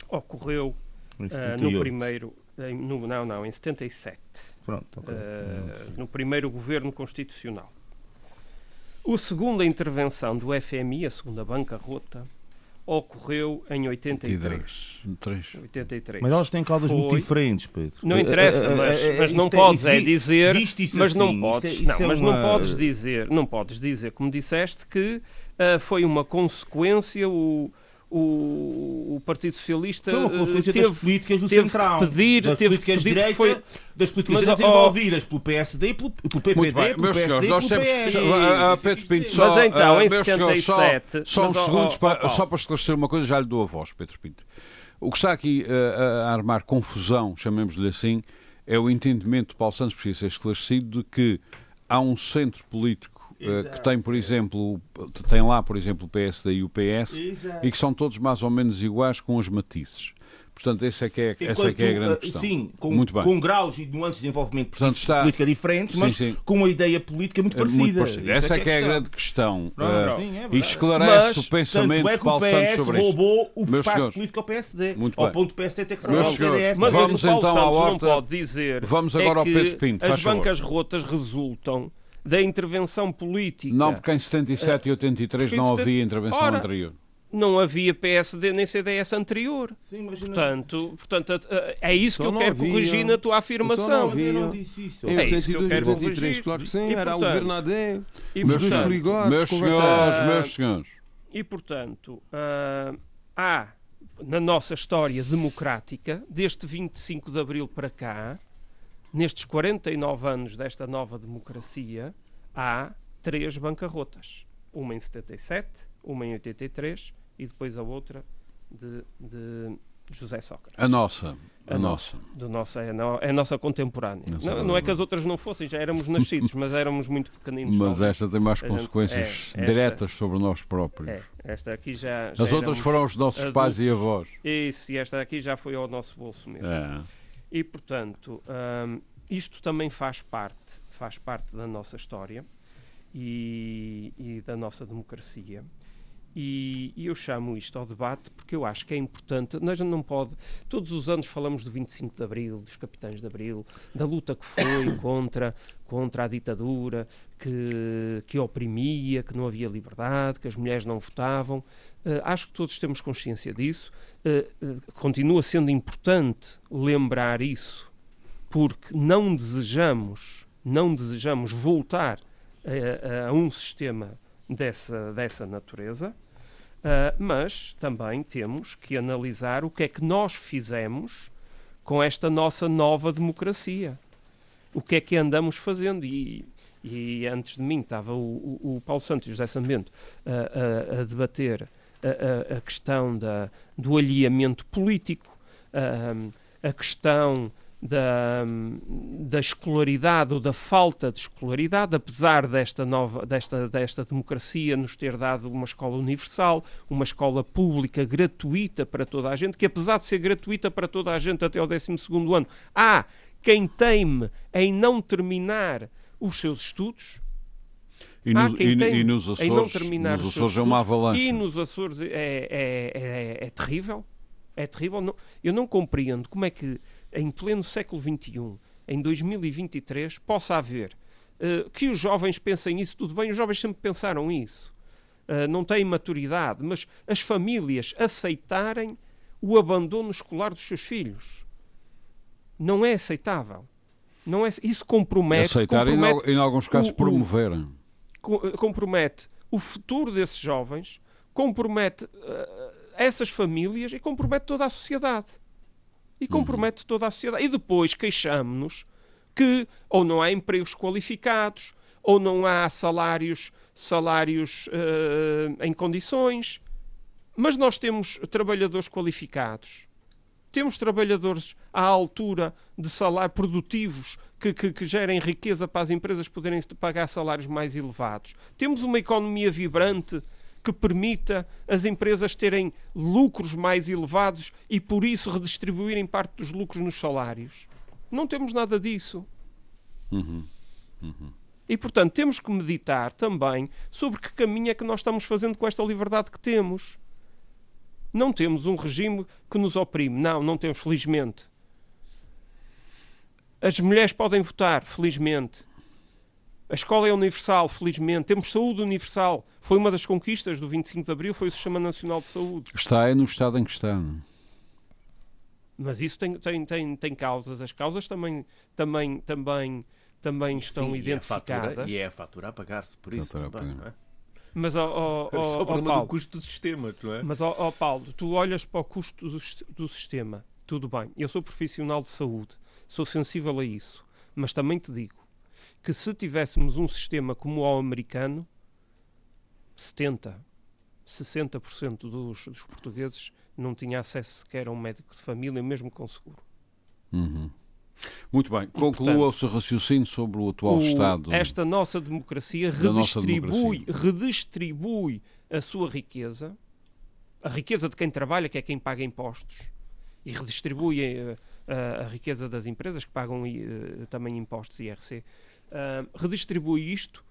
ocorreu uh, no primeiro. Em, no, não, não, em 77. Pronto, okay. uh, no primeiro governo constitucional. A segunda intervenção do FMI, a segunda bancarrota, ocorreu em 83. 83. Mas elas têm causas Foi... muito diferentes, Pedro. Não interessa, eh, eh, mas, eh, mas não é- podes é, dizer, mas assim, não podes, isto é, isto não, é mas uma... não podes dizer, não podes dizer, como disseste, que uh, foi uma consequência o o, o Partido Socialista foi uma consequência teve, das políticas do teve Central, pedir, das teve políticas de direita, foi, das políticas mas, desenvolvidas oh, pelo PSD, pelo, pelo PPD, pelo meus PSD, nós pelo temos, a, a Pedro Pinto, só, mas então, em 77... Só, só uns segundos, oh, para, só para esclarecer uma coisa, já lhe dou a voz, Pedro Pinto. O que está aqui uh, a armar confusão, chamemos-lhe assim, é o entendimento de Paulo Santos, precisa ser esclarecido, de que há um centro político Exato. que tem, por exemplo, tem lá, por exemplo, o PSD e o PS, Exato. e que são todos mais ou menos iguais com as matizes. Portanto, essa é que é, essa é, que é a grande uh, questão. Sim, com, muito bem. com graus e nuances de desenvolvimento Portanto, está... política diferentes, mas sim, sim. com uma ideia política muito parecida. Muito parecida. Essa é, que é, é a grande questão. Não, não. Sim, é e esclarece mas, o pensamento é de Paulo Santos sobre isso. roubou o Meus espaço político ao PSD. Muito ao ponto do PSD ter que salvar o CDS. Mas vamos então Santos à horta. não pode dizer vamos agora é ao Pedro Pinto. As bancas rotas resultam da intervenção política. Não, porque em 77 e 83 não havia intervenção Ora, anterior não havia PSD nem CDS anterior. Sim, portanto, portanto, é isso então que eu quero havia. corrigir na tua afirmação. Então não. Eu não disse isso. Em 82 e 83, claro que sim, e, era portanto, o governo AD, meus dois coligados. Meus senhores, meus senhores. E, portanto, uh, há na nossa história democrática, desde 25 de Abril para cá, nestes 49 anos desta nova democracia, há três bancarrotas. Uma em 77, uma em 83 e depois a outra de, de José Sócrates. A nossa. A, a nossa. Do nosso, é, a, é a nossa contemporânea. Nossa não, não, é que as outras não fossem, já éramos nascidos, mas éramos muito pequeninos. Mas esta tem mais a consequências gente, é, diretas esta, sobre nós próprios. É, esta aqui já. já as outras foram os nossos adultos, pais e avós. Isso, e esta aqui já foi ao nosso bolso mesmo. É. E portanto, hum, isto também faz parte, faz parte da nossa história e, e da nossa democracia. E, e, eu chamo isto ao debate porque eu acho que é importante. Nós não pode. Todos os anos falamos do 25 de Abril, dos capitães de Abril, da luta que foi contra, contra a ditadura, que, que oprimia, que não havia liberdade, que as mulheres não votavam. Uh, acho que todos temos consciência disso. Uh, uh, continua sendo importante lembrar isso, porque não desejamos, não desejamos voltar a, a um sistema dessa, dessa natureza. Mas também temos que analisar o que é que nós fizemos com esta nossa nova democracia. O que é que andamos fazendo? E, e antes de mim estava o, o, o Paulo Santos e o José Sambento a, a, a debater a, a, questão da, do alinhamento político, a questão da, da escolaridade ou da falta de escolaridade, apesar desta nova desta, desta democracia nos ter dado uma escola universal, uma escola pública gratuita para toda a gente, que apesar de ser gratuita para toda a gente até o 12 ano, há quem teime em não terminar os seus estudos. E, nos, e, e nos Açores, em não terminar nos Açores é uma avalanche. E nos Açores é, é, é, é terrível. É terrível. Não, eu não compreendo como é que em pleno século XXI, em 2023, possa haver uh, que os jovens pensem isso, tudo bem, os jovens sempre pensaram isso, uh, não têm maturidade, mas as famílias aceitarem o abandono escolar dos seus filhos. Não é aceitável. Não é, isso compromete. Aceitar compromete e, em alguns casos, o, promoverem. compromete o futuro desses jovens, compromete uh, essas famílias e compromete toda a sociedade e compromete uhum. toda a sociedade. E depois queixamos-nos que ou não há empregos qualificados, ou não há salários, salários uh, em condições. Mas nós temos trabalhadores qualificados, temos trabalhadores à altura de salário produtivos que, que, que, gerem riqueza para as empresas poderem pagar salários mais elevados. Temos uma economia vibrante que permita as empresas terem lucros mais elevados e, por isso, redistribuírem parte dos lucros nos salários. Não temos nada disso. Uhum. Uhum. E, portanto, temos que meditar também sobre que caminho é que nós estamos fazendo com esta liberdade que temos. Não temos um regime que nos oprime. Não, não temos, felizmente. As mulheres podem votar, felizmente. A escola é universal, felizmente. Temos saúde universal. Foi uma das conquistas do 25 de Abril, foi o Sistema Nacional de Saúde. Está é no estado em que está. É? Mas isso tem, tem, tem, tem causas. As causas também, também, também, também estão Sim, identificadas. E é a fatura a pagar-se por isso também, é? Mas, oh, oh, é só o problema Paulo, do custo do sistema, não é? Mas, oh, oh, Paulo, tu olhas para o custo do, do sistema, tudo bem. Eu sou profissional de saúde, sou sensível a isso. Mas também te digo, que se tivéssemos um sistema como o americano, 70, 60% dos, dos portugueses não tinha acesso sequer a um médico de família, mesmo com seguro. Uhum. Muito bem, conclua o seu raciocínio sobre o atual o, Estado. Esta nossa democracia redistribui, nossa democracia. redistribui a sua riqueza, a riqueza de quem trabalha, que é quem paga impostos, e redistribui uh, a riqueza das empresas que pagam uh, também impostos IRC, uh, redistribui isto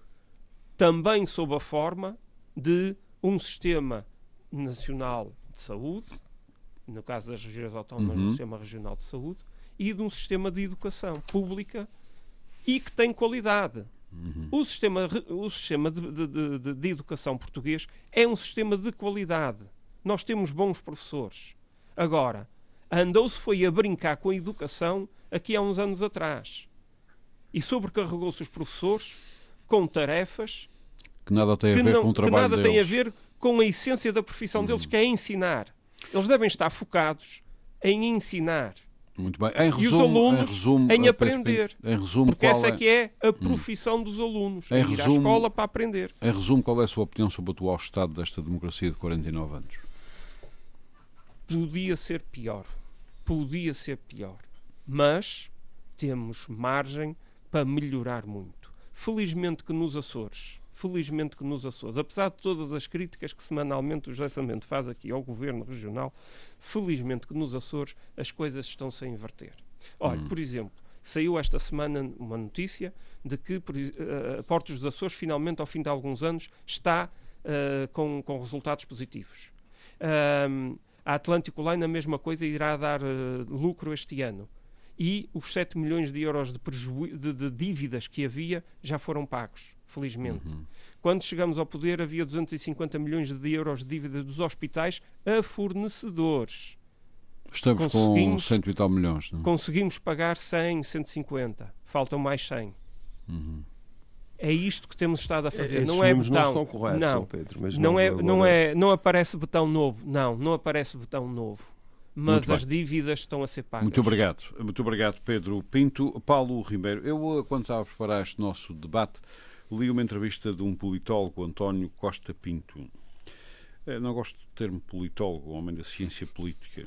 também sob a forma de um sistema nacional de saúde, no caso das regiões autónomas, uhum. um sistema regional de saúde, e de um sistema de educação pública e que tem qualidade. Uhum. O sistema, o sistema de, de, de, de, educação português é um sistema de qualidade. Nós temos bons professores. Agora, andou-se foi a brincar com a educação aqui há uns anos atrás. E sobrecarregou-se os professores com tarefas que nada tem a ver não, com o trabalho que nada deles. tem a ver com a essência da profissão uhum. deles, que é ensinar. Eles devem estar focados em ensinar. Muito bem. Em resumo, e os alunos em, resumo, em aprender. Em resumo, porque essa é... que é a hum. profissão hum. dos alunos. Em ir resumo, à escola para aprender. Em resumo, qual é a sua opinião sobre o atual estado desta democracia de 49 anos? Podia ser pior. Podia ser pior. Mas temos margem para melhorar muito. Felizmente que nos Açores felizmente que nos Açores, apesar de todas as críticas que semanalmente o José Samento faz aqui ao governo regional, felizmente que nos Açores as coisas estão-se a inverter. Olha, hum. por exemplo, saiu esta semana uma notícia de que uh, Portos dos Açores, finalmente, ao fim de alguns anos, está uh, com, com resultados positivos. A Atlântico Line, a mesma coisa, irá dar uh, lucro este ano. E os 7 milhões de euros de, de, de dívidas que havia já foram pagos felizmente. Uhum. Quando chegamos ao poder, havia 250 milhões de euros de dívidas dos hospitais a fornecedores. Estamos com cento e tal milhões. Não? É? Conseguimos pagar 100, 150. Faltam mais 100. Uhum. É isto que temos estado a fazer. É, não é betão. Não estão corretos, não. Pedro, mas não, não, é, não, é, não aparece betão novo. Não, não aparece betão novo mas as dívidas estão a ser pagas. Muito obrigado. Muito obrigado, Pedro Pinto. Paulo Ribeiro, eu, quando estava a preparar este nosso debate, li uma entrevista de um politólogo, António Costa Pinto. Eu não gosto do termo politólogo, homem da ciência política.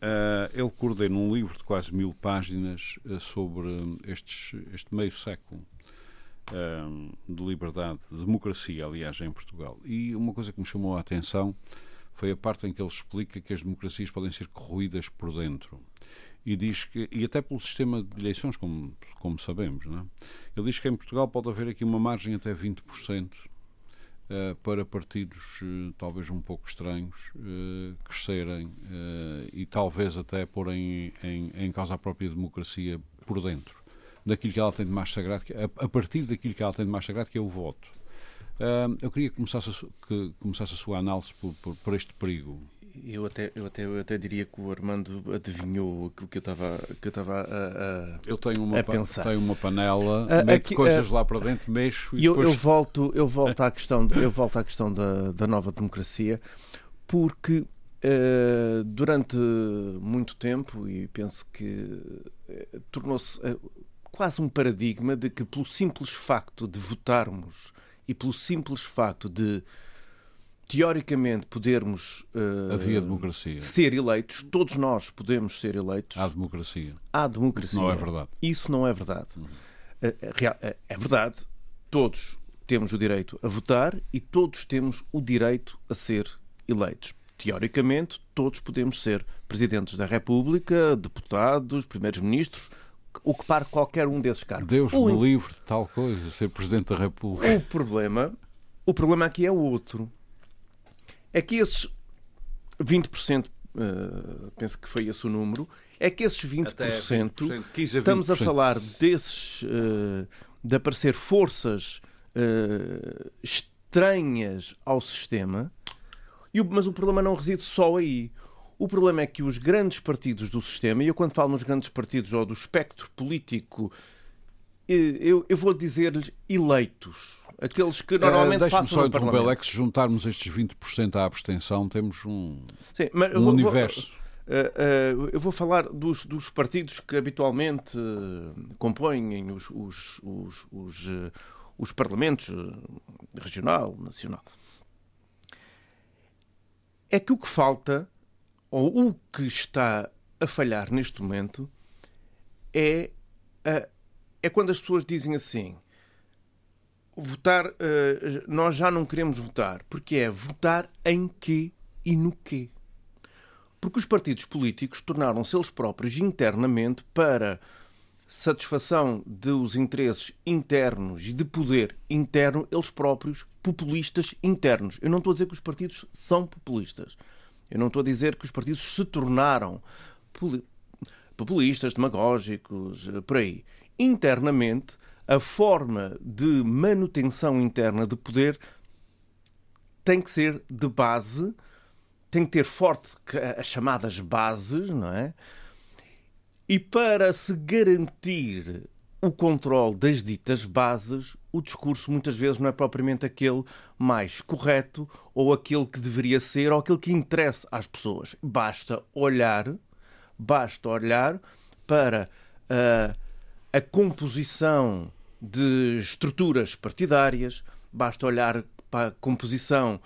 Uh, ele coordena um livro de quase mil páginas uh, sobre estes, este meio século uh, de liberdade, de democracia, aliás, em Portugal. E uma coisa que me chamou a atenção foi a parte em que ele explica que as democracias podem ser corroídas por dentro e diz que, e até pelo sistema de eleições, como, como sabemos, não é? ele diz que em Portugal pode haver aqui uma margem até 20% uh, eh, para partidos uh, talvez um pouco estranhos uh, crescerem e talvez até porem em, em causa a própria democracia por dentro daquilo que ela tem de mais sagrado, a, a partir daquilo que ela tem de mais sagrado, que é o voto. Eu queria que começasse a, que começasse a sua análise por, por, por este perigo. Eu até, eu, até, eu até diria que o Armando adivinhou aquilo que eu estava que eu estava a, a, eu tenho uma, a pensar. Tenho uma panela, uh, meto aqui, coisas uh, lá para dentro, mexo e eu, depois... eu volto Eu volto à questão, eu volto à questão da, da nova democracia, porque uh, durante muito tempo, e penso que uh, tornou-se uh, quase um paradigma de que pelo simples facto de votarmos e pelo simples facto de teoricamente podermos uh, havia democracia. ser eleitos todos nós podemos ser eleitos há democracia. há democracia. Isso não é verdade. Isso não é verdade. Uhum. uh, é verdade todos temos o direito a votar e todos temos o direito a ser eleitos. Teoricamente todos podemos ser presidentes da República deputados primeiros ministros o que para qualquer um desses cargos Deus o... me livre de tal coisa ser presidente da República o problema o problema aqui é outro é que esses 20%, uh, eh, penso que foi esse o número, é que esses 20%, 20%, 15 a 20%. estamos a falar desses, uh, de aparecer forças uh, estranhas ao sistema, e o, mas o problema não reside só aí. O problema é que os grandes partidos do sistema, e eu quando falo nos grandes partidos ou do espectro político, eu, eu vou dizer-lhes eleitos aqueles que normalmente uh, passam só interromper, é que se juntarmos estes 20% à abstenção, temos um, Sim, mas um vou, universo. uh, uh, eu vou falar dos, dos partidos que habitualmente compõem os, os, os, os, os parlamentos regional, nacional. É que o que falta, ou o que está a falhar neste momento, é, é quando as pessoas dizem assim votar, uh, nós já não queremos votar, porque é votar em quê e no quê. Porque os partidos políticos tornaram-se eles próprios internamente para satisfação dos interesses internos e de poder interno, eles próprios populistas internos. Eu não estou a dizer que os partidos são populistas. Eu não estou a dizer que os partidos se tornaram populistas, demagógicos, eh, por aí. Internamente, a forma de manutenção interna de poder tem que ser de base, tem que ter forte as chamadas bases, não é? E para se garantir o controle das ditas bases, o discurso muitas vezes não é propriamente aquele mais correto ou aquele que deveria ser ou aquele que interessa às pessoas. Basta olhar, basta olhar para uh, a composição de estruturas partidárias, basta olhar para a composição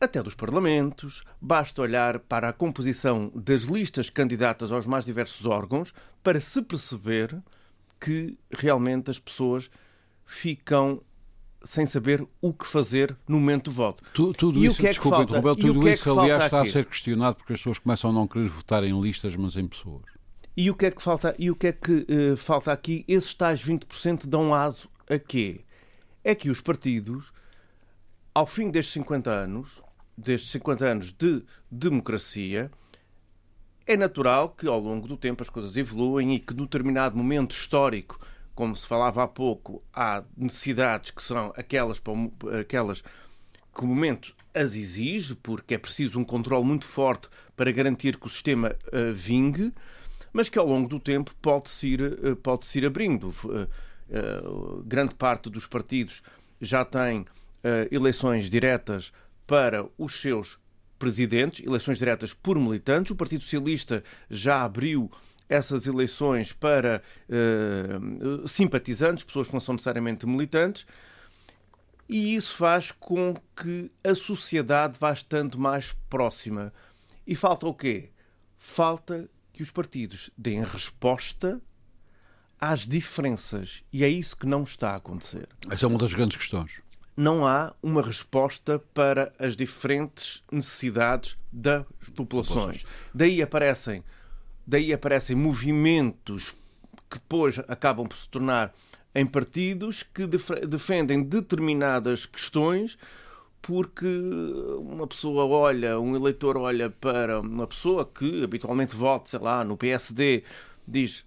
até dos parlamentos, basta olhar para a composição das listas candidatas aos mais diversos órgãos para se perceber que realmente as pessoas ficam sem saber o que fazer no momento do voto. Tu, tudo e isso, é desculpa, interromper, tudo é isso, aliás, está a ser questionado porque as pessoas começam a não querer votar em listas, mas em pessoas. E o que é que falta, e o que é que, uh, falta aqui? Esses tais 20% dão aso a quê? É que os partidos, ao fim destes 50 anos, destes 50 anos de democracia, é natural que ao longo do tempo as coisas evoluem e que num determinado momento histórico, como se falava há pouco, há necessidades que são aquelas, aquelas que o momento as exige, porque é preciso um controle muito forte para garantir que o sistema uh, vingue, mas que ao longo do tempo pode-se ir, uh, pode -se ir abrindo. Uh, grande parte dos partidos já tem eleições diretas para os seus presidentes, eleições diretas por militantes. O Partido Socialista já abriu essas eleições para uh, simpatizantes, pessoas que não são necessariamente militantes, e isso faz com que a sociedade vá estando mais próxima. E falta o quê? Falta que os partidos deem resposta às diferenças. E é isso que não está a acontecer. Essa é uma das grandes questões não há uma resposta para as diferentes necessidades das populações. Daí aparecem, daí aparecem movimentos que depois acabam por se tornar em partidos que defendem determinadas questões porque uma pessoa olha, um eleitor olha para uma pessoa que habitualmente vota, sei lá, no PSD, diz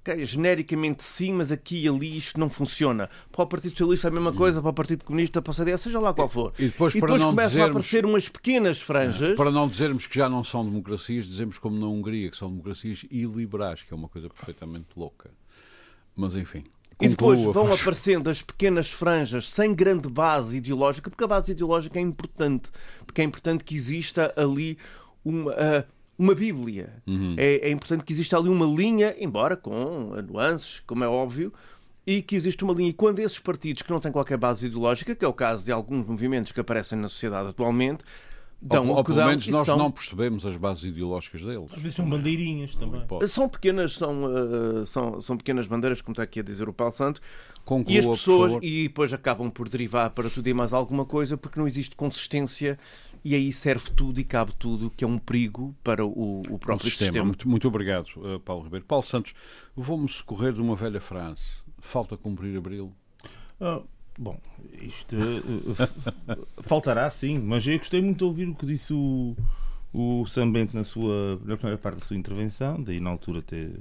okay, genericamente sim, mas aqui e ali isto não funciona. Para o Partido Socialista é a mesma coisa, para o Partido Comunista, para o CDS, seja lá qual for. E depois, e depois começam dizermos... a aparecer umas pequenas franjas. Para não dizermos que já não são democracias, dizemos como na Hungria, que são democracias iliberais, que é uma coisa perfeitamente louca. Mas enfim. E depois vão aparecendo as pequenas franjas sem grande base ideológica, porque a base ideológica é importante, porque é importante que exista ali uma. Uh, uma Bíblia. Uhum. É, é, importante que exista ali uma linha, embora com nuances, como é óbvio, e que existe uma linha. E quando esses partidos que não têm qualquer base ideológica, que é o caso de alguns movimentos que aparecem na sociedade atualmente, dão ou, ou pelo menos nós são... não percebemos as bases ideológicas deles. Às vezes são bandeirinhas também. São pequenas, são, uh, são, são pequenas bandeiras, como está aqui a dizer o Paulo Santos. Conclua, e as pessoas e depois acabam por derivar para tudo e mais alguma coisa porque não existe consistência e aí serve tudo e cabe tudo, que é um perigo para o, o próprio sistema. sistema. Muito, muito obrigado, eh, Paulo Ribeiro. Paulo Santos, vou-me socorrer de uma velha frase: falta cumprir abril. Uh, bom, isto uh, faltará sim, mas eu gostei muito de ouvir o que disse o, o Sam Bento na, sua, na primeira parte da sua intervenção, daí na altura ter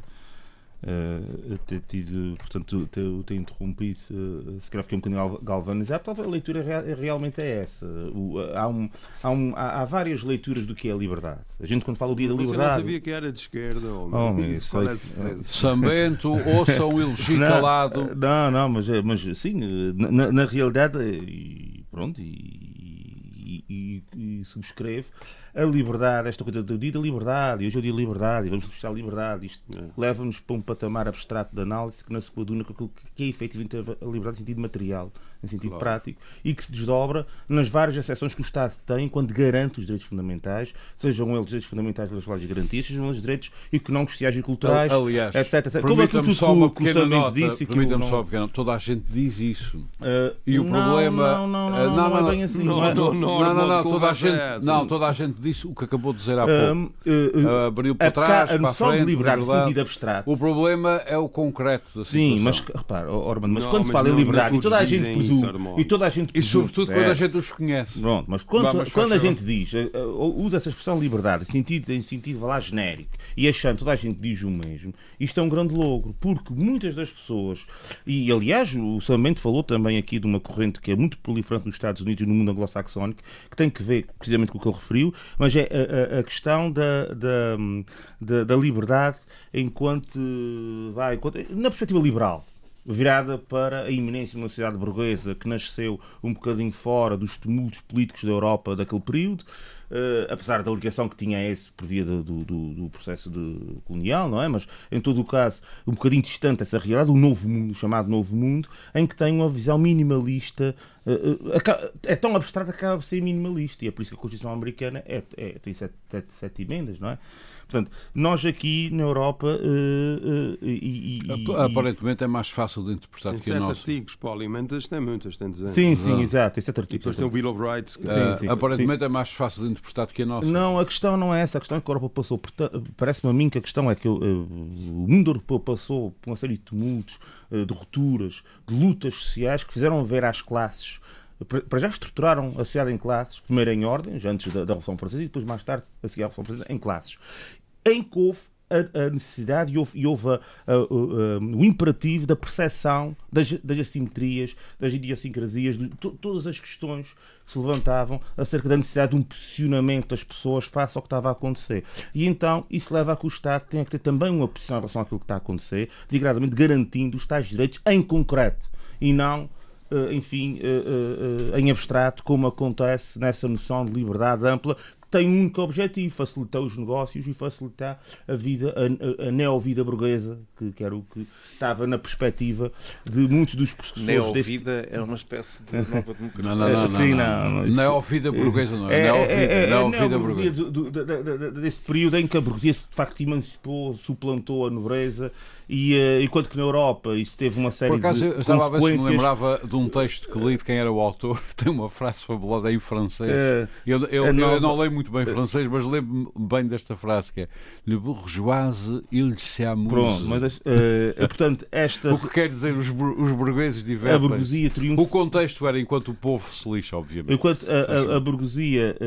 uh, ter tido, portanto, ter, ter interrompido, uh, se calhar fiquei um bocadinho galvanizado, talvez a leitura realmente é essa. O, há, um, há, um, há, há, várias leituras do que é a liberdade. A gente, quando fala o dia da liberdade. Você não sabia que era de esquerda, ou oh, isso, é Sambento, ouça um elogio calado. Não, não, mas, mas sim, na, na realidade, e pronto, e, e, e, e subscreve a liberdade, esta coisa do dia da liberdade, e hoje é o dia da liberdade, e vamos buscar a liberdade. Isto é. leva-nos para um patamar abstrato de análise que não se coaduna com aquilo que é efetivamente a liberdade em sentido material, em sentido claro. prático, e que se desdobra nas várias exceções que o Estado tem quando garante os direitos fundamentais, sejam eles direitos fundamentais pelas quais garantias, sejam eles direitos económicos, sociais e culturais, Aliás, etc. etc. Como é que tudo só uma pequena nota, disse que não... só pequena, toda a gente diz isso. Uh, e o não, problema... Não, não, não, não, não, é bem assim. Não, não, não, não, não, não, toda a gente, é não, toda a gente disse o que acabou de dizer há pouco. Um, uh, uh, Abriu para trás, a noção para a frente, de liberdade de sentido abstrato. O problema é o concreto da Sim, mas repara, Orban, mas não, quando se fala em liberdade e toda a gente presume, e toda a gente presume, e sobretudo quando a gente os conhece. Pronto, mas quando, quando a gente diz, usa essa expressão liberdade em sentido, em sentido lá genérico e achando toda a gente diz o mesmo, isto é um grande logro, porque muitas das pessoas, e aliás o Samento falou também aqui de uma corrente que é muito proliferante nos Estados Unidos e no mundo anglo-saxónico, que tem que ver precisamente com o que ele referiu, mas é a, a, a questão da, da, da, da, liberdade enquanto, vai, enquanto, na perspectiva liberal virada para a iminência de uma sociedade burguesa que nasceu um bocadinho fora dos tumultos políticos da Europa daquele período, uh, apesar da ligação que tinha a esse por via do, do, do, processo de colonial, não é? Mas, em todo o caso, um bocadinho distante dessa realidade, o novo mundo, o chamado novo mundo, em que tem uma visão minimalista, uh, uh, é tão abstrata que acaba por ser minimalista, e é por isso que a Constituição Americana é, é tem sete, sete, sete emendas, não é? Portanto, nós aqui na Europa. Uh, uh, e, e, Aparentemente é mais fácil de interpretar tem que a nossa. artigos, Paulo, e tem muitas, tem dezenas. Sim, sim, exato, tem sete artigos. depois tem o Bill of Rights. Que... Sim, sim, aparentemente sim. é mais fácil de interpretar que a nossa. Não, a questão não é essa. A questão é que a Europa passou. Parece-me a mim que a questão é que uh, o mundo europeu passou por uma série de tumultos, de rupturas, de lutas sociais que fizeram ver às classes para já estruturaram a sociedade em classes, primeiro em ordens, antes da, da Revolução Francesa, e depois mais tarde, a seguir à Revolução Francesa, em classes em que houve a, a necessidade e houve, e houve a, a, o imperativo da percepção das, das assimetrias, das idiosincrasias, de to, todas as questões que se levantavam acerca da necessidade de um posicionamento das pessoas face ao que estava a acontecer. E então isso leva a que o Estado tenha que ter também uma posição em relação àquilo que está a acontecer, desgradamente garantindo os tais direitos em concreto e não eh, enfim, eh, eh, em abstrato, como acontece nessa noção de liberdade ampla, tem um único objetivo, facilitar os negócios e facilitar a vida, a, a neo-vida burguesa, que, que, era o que estava na perspectiva de muitos dos professores. Neo-vida desse... é uma espécie de nova democracia. Não, não, não. Sim, não, não, Neo-vida burguesa não é. É, neo-vida, é, é, neo-vida é burguesa. Do, do, do, desse período em que a burguesia de facto emancipou, suplantou a nobreza e uh, enquanto que na Europa isso teve uma série Por acaso, de eu estava a ver se me lembrava de um texto que li de quem era o autor, tem uma frase fabulosa em francês. Uh, eu, eu, eu, eu, não leio muito bem francês, mas lembro bem desta frase que é Le bourgeoise, il se amuse. Pronto, mas, uh, portanto, esta... o que quer dizer os, os burgueses divertem. A burguesia triunfa... O contexto era enquanto o povo se lixa, obviamente. Enquanto a, a, a burguesia,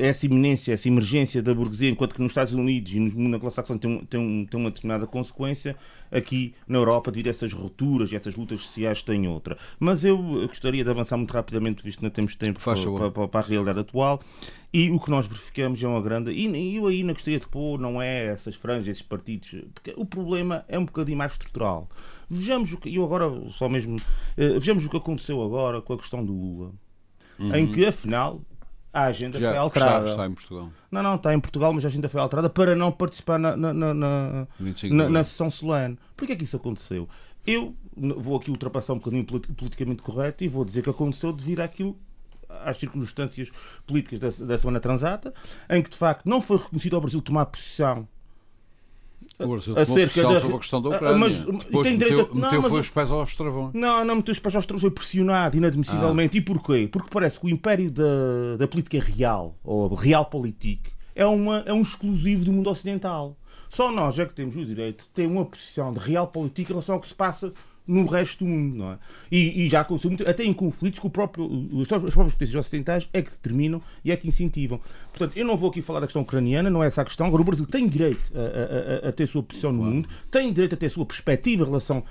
essa iminência, essa emergência da burguesia, enquanto que nos Estados Unidos e no mundo anglo-saxónico tem, tem, tem uma determinada consequência, aqui na Europa, devido a essas rupturas e essas lutas sociais, tem outra. Mas eu gostaria de avançar muito rapidamente, visto que não temos tempo para, para, para, a realidade atual. E o que nós verificamos é uma grande. E eu aí não gostaria de pôr, não é essas franjas, esses partidos, porque o problema é um bocadinho mais estrutural. Vejamos o que. Eu agora, só mesmo. Eh, vejamos o que aconteceu agora com a questão do Lula. Uhum. Em que, afinal, a agenda Já, foi alterada. Está, está, em Portugal. Não, não, está em Portugal, mas a agenda foi alterada para não participar na, na, na, na, na sessão solene. Porquê é que isso aconteceu? Eu vou aqui ultrapassar um bocadinho politicamente correto e vou dizer que aconteceu devido àquilo às circunstâncias políticas da, da semana transata, em que de facto não foi reconhecido ao Brasil tomar posição acerca da sobre a questão da Ucrânia. Mas, Depois tem direito meteu, a... não, meteu mas... os pés aos travões. Não, não meteu os pés aos travões, foi pressionado inadmissivelmente. Ah. E porquê? Porque parece que o império da, da política real, ou realpolitik, é, uma, é um exclusivo do mundo ocidental. Só nós é que temos o direito de ter uma posição de realpolitik em relação ao que se passa no resto do mundo, não é? E, e já aconteceu muito, até em conflitos que o próprio, os, os próprios países ocidentais é que determinam e é que incentivam. Portanto, eu não vou aqui falar da questão ucraniana, não é essa a questão. Agora, o Brasil tem direito a, a, a ter sua posição no mundo, tem direito a ter sua perspectiva em relação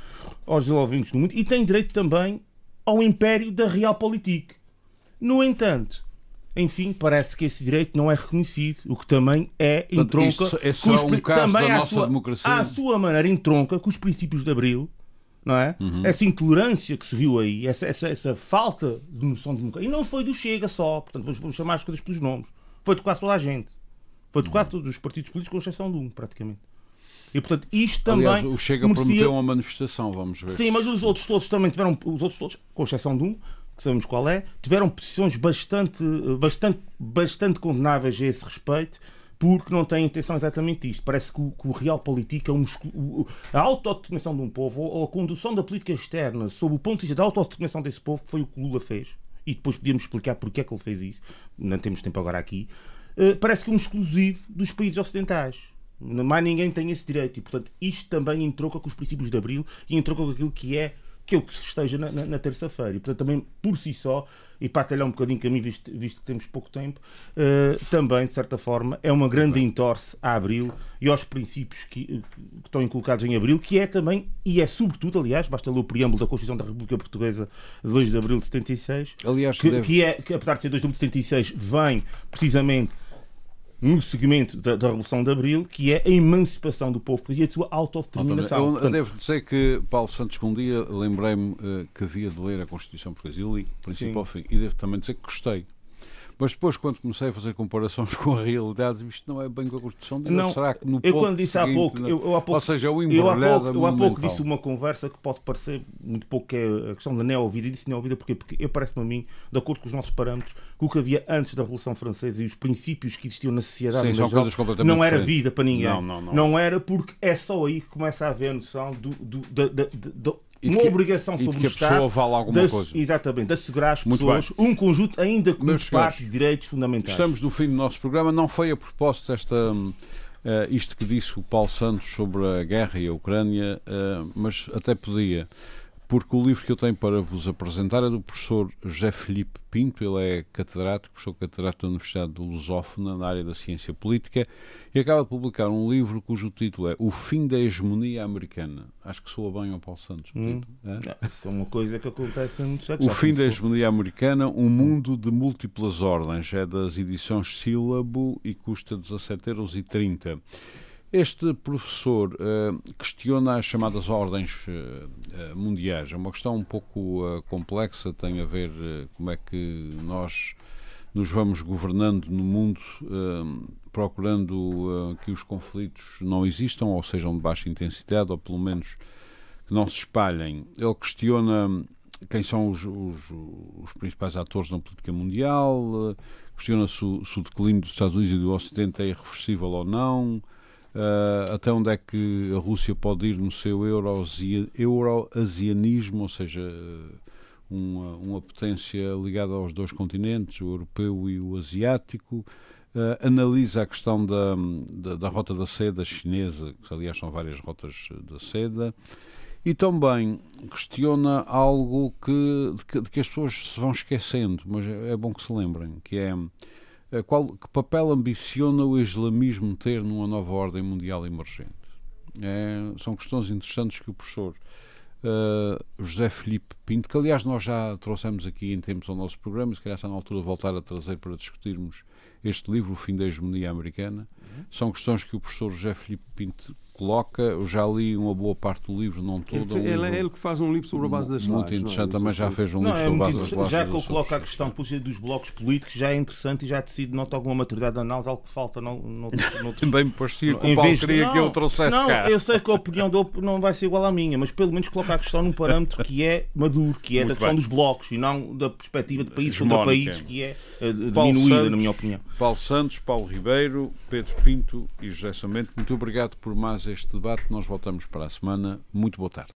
aos desenvolvimentos no mundo e tem direito também ao império da realpolitik. No entanto, enfim, parece que esse direito não é reconhecido, o que também é entronca Portanto, é um também à sua, à sua maneira entronca com os princípios de Abril não é? Uhum. Essa intolerância que se viu aí, essa, essa, essa falta de noção de democracia. E não foi do Chega só, portanto, vamos, vamos chamar as coisas pelos nomes. Foi de quase toda a gente. Foi de quase uhum. todos os partidos políticos, com exceção de um, praticamente. E portanto, isto também. Aliás, o Chega merecia... prometeu uma manifestação, vamos ver. Sim, mas os outros todos também tiveram, os outros todos, com exceção de um, que sabemos qual é, tiveram posições bastante, bastante, bastante condenáveis a esse respeito porque não tem intenção exatamente isto. Parece que o, que o real político é a autodeterminação de um povo ou a condução da política externa sob o ponto de vista da autodeterminação desse povo foi o que Lula fez e depois podíamos explicar porque é que ele fez isso, não temos tempo agora aqui, uh, parece que é um exclusivo dos países ocidentais. Mais ninguém tem esse direito e, portanto, isto também entrouca com os princípios de Abril e entrouca com aquilo que é que é o que se esteja na, na, na terça-feira. E, portanto, também por si só, e para atalhar um bocadinho caminho, visto, visto que temos pouco tempo, uh, também, de certa forma, é uma grande entorse a Abril e aos princípios que, que, estão colocados em Abril, que é também, e é sobretudo, aliás, basta ler o preâmbulo da Constituição da República Portuguesa de 2 de Abril de 76, aliás, que, deve... que, é, que apesar de ser 2 de abril de 76, vem precisamente no segmento da, da, Revolução de Abril, que é a emancipação do povo e a sua autodeterminação. Eu, eu devo dizer que Paulo Santos, um dia lembrei-me uh, que havia de ler a Constituição portuguesa e li, princípio ao fim, e devo também dizer que gostei. Mas depois, quando comecei a fazer comparações com a realidade, isto não é bem com a Constituição de não, será que no eu quando disse seguinte, há pouco, eu, eu há pouco, ou seja, o eu há pouco, eu há pouco disse uma conversa que pode parecer muito pouco que é a questão da neo-vida, e disse neo-vida porque, porque eu parece-me a mim, de acordo com os nossos parâmetros, que o que havia antes da Revolução Francesa e os princípios que existiam na sociedade Sim, geral, não era vida para ninguém. Não, não, não. não era porque é só aí que começa a haver a noção do, do, e uma que, obrigação sobre o Estado de. Exatamente, de assegurar às pessoas um conjunto ainda com parte de direitos fundamentais. Estamos no fim do nosso programa. Não foi a propósito desta, uh, isto que disse o Paulo Santos sobre a guerra e a Ucrânia, uh, mas até podia porque o livro que eu tenho para vos apresentar é do professor José Felipe Pinto, ele é catedrático, professor catedrático da Universidade de Lusófona, na área da ciência política, e acaba de publicar um livro cujo título é O Fim da Hegemonia Americana. Acho que soa bem ao Paulo Santos o hum. título. É? isso é uma coisa que acontece em muitos O Fim da Hegemonia Americana, Um Mundo de Múltiplas Ordens, é das edições Sílabo e custa 17,30 euros. Este professor uh, questiona as chamadas ordens uh, mundiais. É uma questão um pouco uh, complexa, tem a ver como é que nós nos vamos governando no mundo, procurando que os conflitos não existam ou sejam de baixa intensidade, ou pelo menos que não se espalhem. Ele questiona quem são os, os, os principais atores na política mundial, questiona se se o declínio dos Estados Unidos e do Ocidente é irreversível ou não. Uh, até onde é que a Rússia pode ir no seu euroasianismo, ou seja, uma, uma, potência ligada aos dois continentes, o europeu e o asiático. Uh, analisa a questão da, da, da, rota da seda chinesa, que aliás são várias rotas da seda, e também questiona algo que, de que, de que as pessoas se vão esquecendo, mas é, é bom que se lembrem, que é qual, que papel ambiciona o islamismo ter numa nova ordem mundial emergente? É, são questões interessantes que o professor uh, José Felipe Pinto, que aliás nós já trouxemos aqui em tempos ao nosso programa, se calhar está na altura de voltar a trazer para discutirmos este livro, O Fim da Hegemonia Americana. Uhum. São questões que o professor José Felipe Pinto coloca. Eu já li uma boa parte do livro, não todo. Ele, um é ele que faz um livro sobre a base das Muito lajes, interessante, também já fez um não, livro é sobre a base das lajes. Já que ele coloca a questão dos blocos políticos, já é interessante e já decide, nota alguma maturidade de análise, algo que falta. Não, não, não, Também me parecia que o Paulo queria não, que eu trouxesse não, cá. Eu sei que a opinião dele não vai ser igual à minha, mas pelo menos coloca a questão num parâmetro que é maduro, que é Muito da questão bem. dos blocos e não da perspectiva de países contra países, que é uh, diminuída, Santos, na minha opinião. Paulo Santos, Paulo Ribeiro, Pedro Pinto e José Samento, muito obrigado por mais este debate. Nós voltamos para a semana. Muito boa tarde.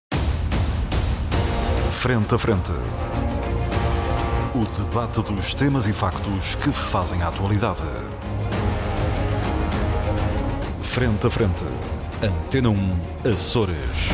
Frente a frente. O debate dos temas e factos que fazem a atualidade. Frente a frente. Antena 1, Açores.